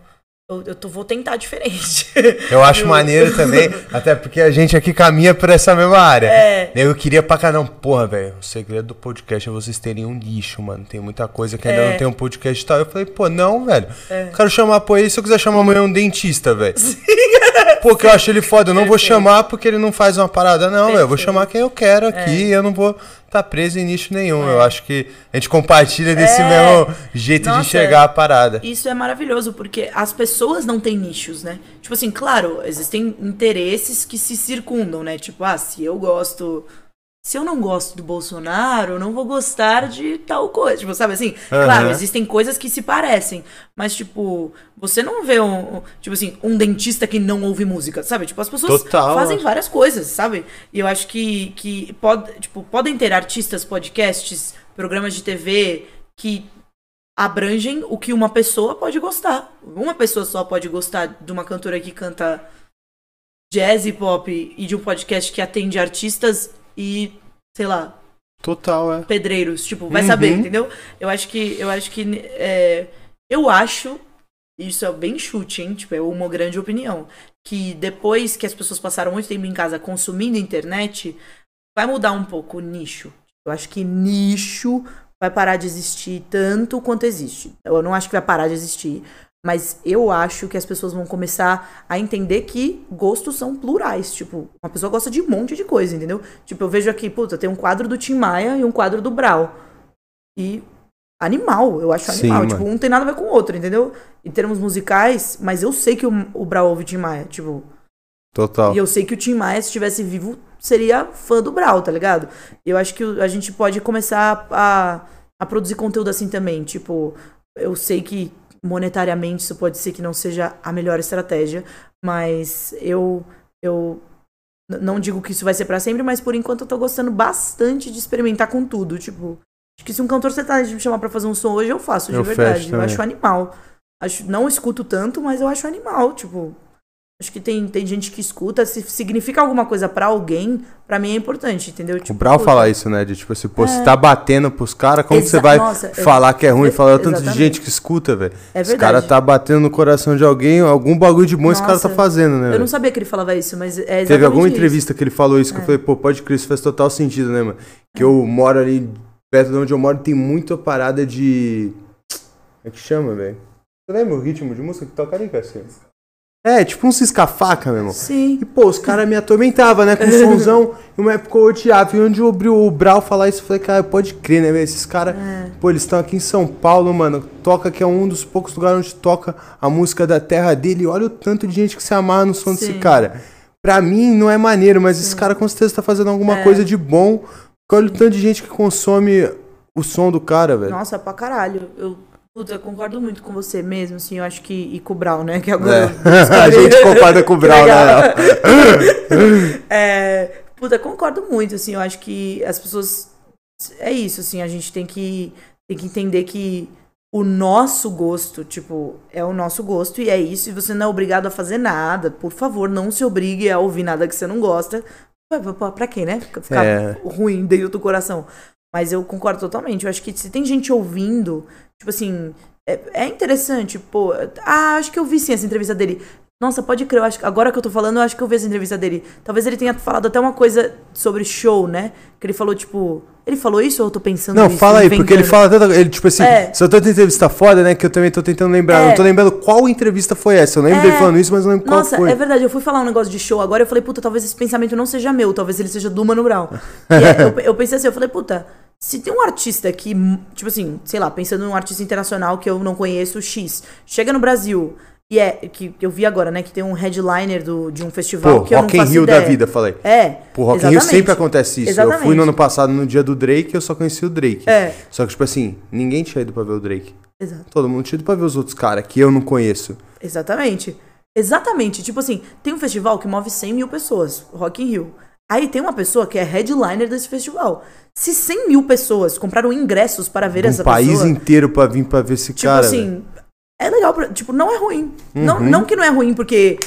B: eu, eu tô, vou tentar diferente. [laughs]
A: Eu acho eu... maneiro também, [laughs] até porque a gente aqui caminha por essa mesma área.
B: É.
A: Eu queria pra não, porra, velho, o segredo do podcast é vocês terem um nicho, mano. Tem muita coisa que ainda é. não tem um podcast e tal. Eu falei, pô, não, velho. É. Quero chamar, pô, aí se eu quiser chamar amanhã um dentista, velho. [laughs] Pô, que eu acho ele foda. Eu não vou chamar porque ele não faz uma parada, não, velho. Eu vou chamar quem eu quero aqui. É. Eu não vou tá preso em nicho nenhum. É. Eu acho que a gente compartilha desse é. mesmo jeito Nossa, de enxergar a parada.
B: Isso é maravilhoso, porque as pessoas não têm nichos, né? Tipo assim, claro, existem interesses que se circundam, né? Tipo, ah, se eu gosto se eu não gosto do Bolsonaro, eu não vou gostar de tal coisa. Tipo, sabe assim? Uhum. Claro, existem coisas que se parecem. Mas, tipo, você não vê um, tipo assim, um dentista que não ouve música, sabe? Tipo, as pessoas Total. fazem várias coisas, sabe? E eu acho que, que pode, tipo, podem ter artistas, podcasts, programas de TV que abrangem o que uma pessoa pode gostar. Uma pessoa só pode gostar de uma cantora que canta jazz e pop e de um podcast que atende artistas e, sei lá.
A: Total, é.
B: Pedreiros, tipo, vai uhum. saber, entendeu? Eu acho que. Eu acho que. É, eu acho. Isso é bem chute, hein? Tipo, é uma grande opinião. Que depois que as pessoas passaram muito tempo em casa consumindo internet, vai mudar um pouco o nicho. Eu acho que nicho vai parar de existir tanto quanto existe. Eu não acho que vai parar de existir, mas eu acho que as pessoas vão começar a entender que gostos são plurais. Tipo, uma pessoa gosta de um monte de coisa, entendeu? Tipo, eu vejo aqui, puta, tem um quadro do Tim Maia e um quadro do Brau. E animal, eu acho animal. Sim, tipo, um tem nada a ver com o outro, entendeu? Em termos musicais, mas eu sei que o, o Brau ouve Tim Maia, tipo.
A: Total.
B: E eu sei que o Tim Maia, se estivesse vivo, seria fã do Brau, tá ligado? Eu acho que a gente pode começar a, a produzir conteúdo assim também. Tipo, eu sei que monetariamente isso pode ser que não seja a melhor estratégia, mas eu eu não digo que isso vai ser para sempre, mas por enquanto eu tô gostando bastante de experimentar com tudo, tipo, acho que se um cantor sertanejo me chamar para fazer um som hoje, eu faço, de eu verdade. Eu acho animal. Acho, não escuto tanto, mas eu acho animal, tipo, Acho que tem, tem gente que escuta, se significa alguma coisa para alguém, para mim é importante, entendeu?
A: Tipo, o Brau fala isso, né? De tipo assim, pô, é... você tá batendo pros caras, como Exa você vai Nossa, falar que é ruim? Falar tanto de gente que escuta, velho. É verdade. Esse cara tá batendo no coração de alguém, algum bagulho de bom Nossa, esse cara tá fazendo, né?
B: Eu não sabia que ele falava isso, mas é exatamente
A: Teve alguma entrevista isso. que ele falou isso, que é. eu falei, pô, pode crer, isso faz total sentido, né, mano? Que é. eu moro ali, perto de onde eu moro, tem muita parada de... Como é que chama, velho? Você lembra o ritmo de música que toca ali, Cassinho? É, tipo um cisca-faca, meu irmão.
B: Sim.
A: E, pô, os caras me atormentavam, né? Com [laughs] o somzão. e uma época eu odiava. E onde eu abri o Brau falar isso, eu falei, cara, pode crer, né, velho? Esses caras, é. pô, eles estão aqui em São Paulo, mano. Toca que é um dos poucos lugares onde toca a música da terra dele. E olha o tanto de gente que se amarra no som Sim. desse cara. Pra mim não é maneiro, mas Sim. esse cara com certeza tá fazendo alguma é. coisa de bom. Olha o tanto de gente que consome o som do cara, velho.
B: Nossa, pra caralho. Eu Puta, eu concordo muito com você mesmo, assim, eu acho que. E com o Brown, né? Que agora.
A: É. [laughs] a gente concorda com o Brown, né? [laughs]
B: é, puta, concordo muito, assim, eu acho que as pessoas. É isso, assim, a gente tem que, tem que entender que o nosso gosto, tipo, é o nosso gosto e é isso, e você não é obrigado a fazer nada. Por favor, não se obrigue a ouvir nada que você não gosta. Pra, quê, né? Ficar é. ruim dentro do coração. Mas eu concordo totalmente. Eu acho que se tem gente ouvindo, tipo assim, é, é interessante, pô. Ah, acho que eu vi sim essa entrevista dele. Nossa, pode crer, eu acho, agora que eu tô falando, eu acho que eu vi essa entrevista dele. Talvez ele tenha falado até uma coisa sobre show, né? Que ele falou, tipo. Ele falou isso ou eu tô pensando
A: Não, fala aí, porque ele fala tanto. Ele, tipo assim, é. se eu tô entrevista foda, né? Que eu também tô tentando lembrar. É. Não tô lembrando qual entrevista foi essa. Eu lembro é. dele falando isso, mas não lembro
B: Nossa,
A: qual foi.
B: é verdade. Eu fui falar um negócio de show agora eu falei, puta, talvez esse pensamento não seja meu, talvez ele seja do Mano Brown. [laughs] e eu, eu pensei assim, eu falei, puta, se tem um artista que, tipo assim, sei lá, pensando num artista internacional que eu não conheço, X, chega no Brasil e é, que eu vi agora, né? Que tem um headliner do, de um festival
A: Pô,
B: que eu
A: Rock
B: não
A: in Rio
B: ideia.
A: da vida, falei.
B: É.
A: Pô, Rock in Rio sempre acontece isso. Exatamente. Eu fui no ano passado, no dia do Drake, eu só conheci o Drake.
B: É.
A: Só que, tipo assim, ninguém tinha ido pra ver o Drake.
B: Exato.
A: Todo mundo tinha ido pra ver os outros caras que eu não conheço.
B: Exatamente. Exatamente. Tipo assim, tem um festival que move 100 mil pessoas, Rock in Rio. Aí tem uma pessoa que é headliner desse festival. Se 100 mil pessoas compraram ingressos para ver um essa
A: pessoa... Um país inteiro para vir para ver esse
B: tipo
A: cara.
B: Tipo assim, é legal, pra, tipo, não é ruim. Uhum. Não, não que não é ruim porque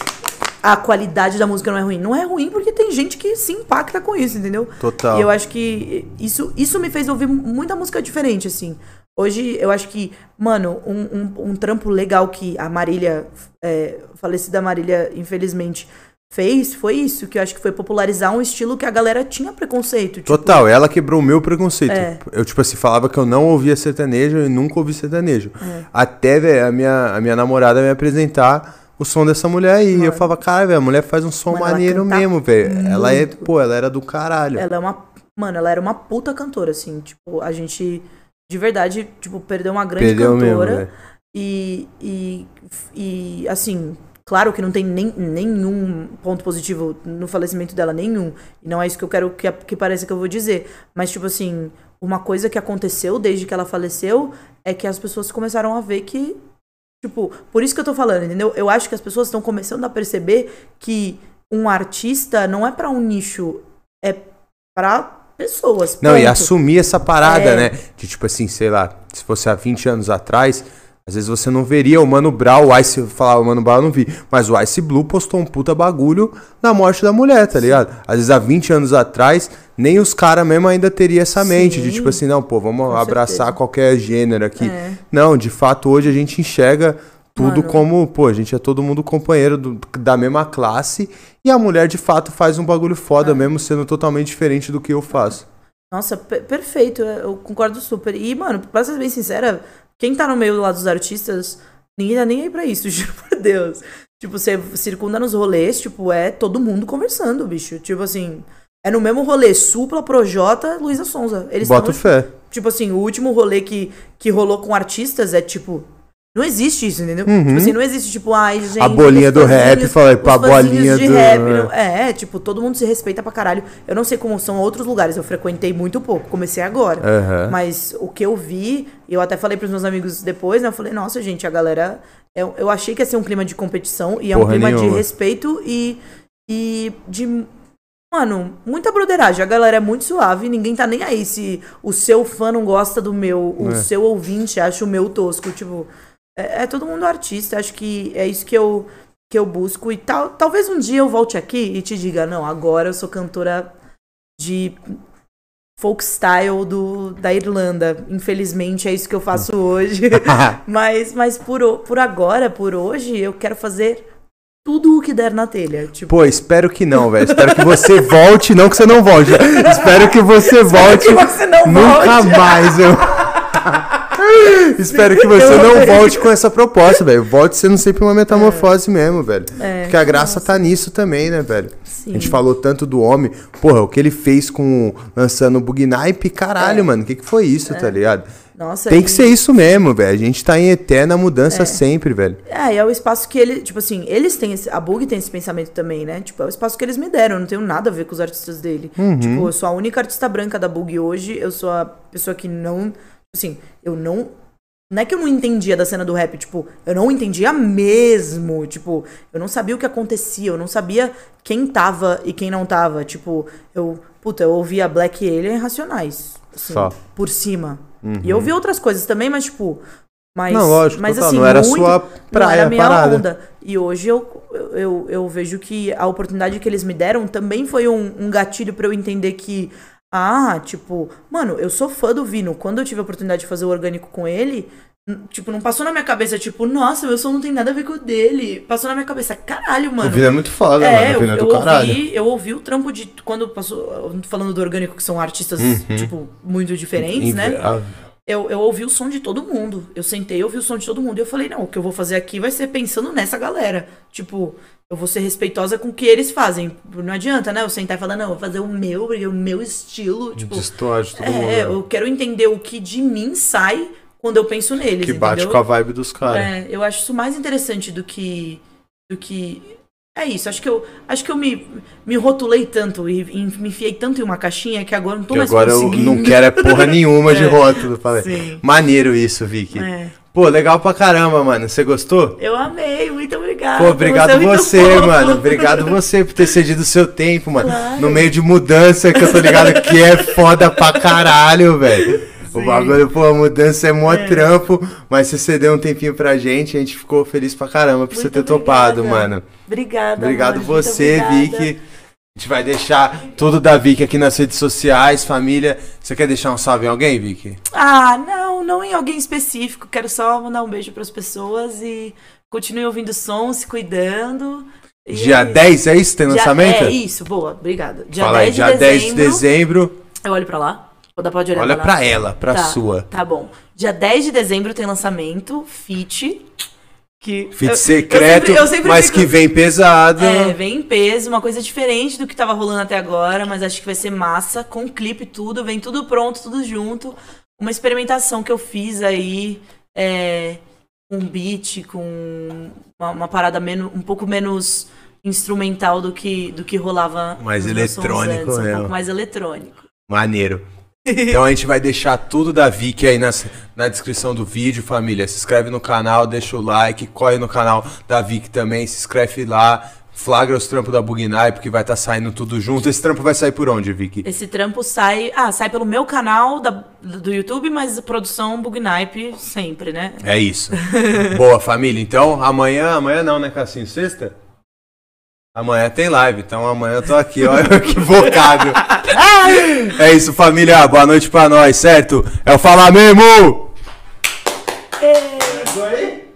B: a qualidade da música não é ruim. Não é ruim porque tem gente que se impacta com isso, entendeu?
A: Total.
B: E eu acho que isso, isso me fez ouvir muita música diferente, assim. Hoje, eu acho que, mano, um, um, um trampo legal que a Marília, é, falecida Marília, infelizmente, fez foi isso, que eu acho que foi popularizar um estilo que a galera tinha preconceito. Tipo...
A: Total, ela quebrou o meu preconceito. É. Eu, tipo assim, falava que eu não ouvia sertanejo e nunca ouvi sertanejo. É. Até, velho, a minha, a minha namorada me apresentar o som dessa mulher aí. Mano. Eu falava, cara, velho, a mulher faz um som Mano, maneiro mesmo, velho. Ela é, pô, ela era do caralho.
B: Ela é uma. Mano, ela era uma puta cantora, assim. Tipo, a gente, de verdade, tipo, perdeu uma grande perdeu cantora. Mesmo, e, e, e, assim, Claro que não tem nem, nenhum ponto positivo no falecimento dela, nenhum. E não é isso que eu quero que, que pareça que eu vou dizer. Mas, tipo assim, uma coisa que aconteceu desde que ela faleceu é que as pessoas começaram a ver que. Tipo, por isso que eu tô falando, entendeu? Eu acho que as pessoas estão começando a perceber que um artista não é para um nicho, é para pessoas.
A: Não, ponto. e assumir essa parada, é... né? De tipo assim, sei lá, se fosse há 20 anos atrás às vezes você não veria o Mano Brown, o Ice, falava, o Mano Brown eu não vi, mas o Ice Blue postou um puta bagulho na morte da mulher, tá ligado? Às vezes há 20 anos atrás, nem os caras mesmo ainda teria essa mente Sim. de tipo assim, não, pô, vamos Com abraçar certeza. qualquer gênero aqui. É. Não, de fato, hoje a gente enxerga tudo Mano. como, pô, a gente é todo mundo companheiro do, da mesma classe e a mulher de fato faz um bagulho foda, é. mesmo sendo totalmente diferente do que eu faço.
B: Nossa, perfeito, eu concordo super. E, mano, pra ser bem sincera, quem tá no meio do lado dos artistas, ninguém tá nem aí pra isso, [laughs] juro por Deus. Tipo, você circunda nos rolês, tipo, é todo mundo conversando, bicho. Tipo assim, é no mesmo rolê, Supla, Projota, Luísa Sonza.
A: Eles Bota fé.
B: Tipo assim, o último rolê que, que rolou com artistas é tipo não existe isso, entendeu? Uhum. Tipo assim, não existe, tipo, ai, gente.
A: A bolinha do rap, falei, pra bolinha
B: de do. Rap, não, é, tipo, todo mundo se respeita pra caralho. Eu não sei como são outros lugares, eu frequentei muito pouco, comecei agora. Uhum. Mas o que eu vi, eu até falei pros meus amigos depois, né? Eu falei, nossa, gente, a galera. Eu, eu achei que ia ser um clima de competição e é Porra um clima nenhuma. de respeito e, e de Mano, muita broderagem. A galera é muito suave, ninguém tá nem aí se o seu fã não gosta do meu, o é. seu ouvinte acha o meu tosco. Tipo, é, é, todo mundo artista, acho que é isso que eu, que eu busco. E tal, talvez um dia eu volte aqui e te diga, não, agora eu sou cantora de folk style do, da Irlanda. Infelizmente é isso que eu faço hoje. [laughs] [laughs] mas mas por, por agora, por hoje, eu quero fazer tudo o que der na telha. Tipo...
A: Pô, espero que não, velho. Espero que você volte, não que você não volte. espero que você [laughs] volte.
B: que você não
A: Nunca
B: volte.
A: mais, eu. [laughs] Espero que você não volte com essa proposta, velho. Volte sendo sempre uma metamorfose é. mesmo, velho. É, Porque a graça nossa. tá nisso também, né, velho? Sim. A gente falou tanto do homem. Porra, o que ele fez com lançando o Bugnipe, caralho, é. mano. O que, que foi isso, tá é. ligado?
B: Nossa,
A: Tem que ser isso mesmo, velho. A gente tá em eterna mudança é. sempre, velho.
B: É, e é o espaço que ele, tipo assim, eles têm esse, a Bug tem esse pensamento também, né? Tipo, é o espaço que eles me deram, eu não tenho nada a ver com os artistas dele. Uhum. Tipo, eu sou a única artista branca da Bug hoje, eu sou a pessoa que não, assim, eu não não é que eu não entendia da cena do rap, tipo, eu não entendia mesmo. Tipo, eu não sabia o que acontecia, eu não sabia quem tava e quem não tava. Tipo, eu, puta, eu ouvia Black Alien Racionais. Assim, Só. Por cima. Uhum. E eu ouvi outras coisas também, mas, tipo, Mas,
A: não, lógico,
B: mas assim,
A: não era
B: muito,
A: sua praia,
B: não era a minha
A: parada.
B: onda. E hoje eu, eu, eu vejo que a oportunidade que eles me deram também foi um, um gatilho para eu entender que, ah, tipo, mano, eu sou fã do Vino. Quando eu tive a oportunidade de fazer o orgânico com ele, tipo, não passou na minha cabeça, tipo, nossa, meu som não tem nada a ver com o dele. Passou na minha cabeça, caralho, mano.
A: O Vino é muito foda,
B: É,
A: mano. O
B: eu,
A: é
B: eu
A: do caralho.
B: ouvi, eu ouvi o trampo de. Quando passou. Falando do orgânico, que são artistas,
A: Uhum.
B: tipo, muito diferentes, né? Eu, eu ouvi o som de todo mundo. Eu sentei, eu ouvi o som de todo mundo. E eu falei, não, o que eu vou fazer aqui vai ser pensando nessa galera. Tipo, eu vou ser respeitosa com o que eles fazem. Não adianta, né? Eu sentar e falar, não, eu vou fazer o meu, é o meu estilo. Tipo,
A: Destoa de todo
B: é,
A: mundo. né?
B: eu quero entender o que de mim sai quando eu penso neles.
A: Que bate
B: entendeu?
A: com a vibe dos caras.
B: É, eu acho isso mais interessante do que. do que. É isso, acho que eu, acho que eu me, me rotulei tanto e, e me enfiei tanto em uma caixinha que agora eu não tô
A: Que
B: mais
A: agora eu
B: conseguindo.
A: não quero é porra [laughs] nenhuma de
B: É,
A: rótulo. Falei.
B: sim.
A: Maneiro isso, Vicky.
B: É.
A: Pô, legal pra caramba, mano. Você gostou?
B: Eu amei, muito obrigada.
A: Pô, obrigado você,
B: fofo.
A: mano. Obrigado você por ter cedido o seu tempo, mano.
B: Claro.
A: No meio de mudança, que eu tô ligado que é foda pra caralho, velho. O bagulho, pô, a mudança é mó trampo, mas você cedeu um tempinho pra gente, a gente ficou feliz pra caramba por você ter topado,
B: obrigada.
A: mano.
B: Obrigada.
A: Obrigado
B: amor,
A: você. Vicky. A gente vai deixar tudo da Vicky aqui nas redes sociais, família. Você quer deixar um salve em alguém, Vicky?
B: Ah, não, não em alguém específico. Quero só mandar um beijo pras pessoas e continue ouvindo som, se cuidando. E
A: Dia
B: é isso.
A: 10, é isso? Tem
B: Dia-
A: lançamento?
B: É isso, boa, obrigada. Dia
A: Fala
B: 10
A: aí,
B: de
A: dia
B: dezembro.
A: 10 de dezembro.
B: Eu olho pra lá. Ou dá pra olhar
A: Olha pra ela, pra
B: Tá,
A: sua.
B: Tá bom. Dia 10 de dezembro tem lançamento, Fit. Que
A: Fit
B: eu-
A: secreto,
B: eu sempre- eu sempre
A: mas
B: fico-
A: que vem pesado.
B: É, vem em peso, uma coisa diferente do que tava rolando até agora, mas acho que vai ser massa, com clipe tudo, vem tudo pronto, tudo junto. Uma experimentação que eu fiz aí, é, com beat, com uma, uma parada menos, um pouco menos instrumental do que, do que rolava.
A: Mais
B: meus sons
A: eletrônico
B: antes, um
A: mesmo.
B: pouco mais eletrônico.
A: Maneiro. Então a gente vai deixar tudo da Vicky aí nas- na descrição do vídeo, família. Se inscreve no canal, deixa o like, corre no canal da Vicky também, se inscreve lá, flagra os trampos da Bugnai, porque vai estar saindo tudo junto. Esse trampo vai sair por onde, Vicky?
B: Esse trampo sai. Ah, sai pelo meu canal da- do YouTube, mas produção Bugnipe sempre, né?
A: É isso. Boa, família. Então, amanhã, amanhã não, né, Cassinho? Sexta? Amanhã tem live, então amanhã eu tô aqui, ó, [laughs] equivocado. é isso, família. Boa noite pra nós, certo? É o Falar Mesmo!
B: Ê!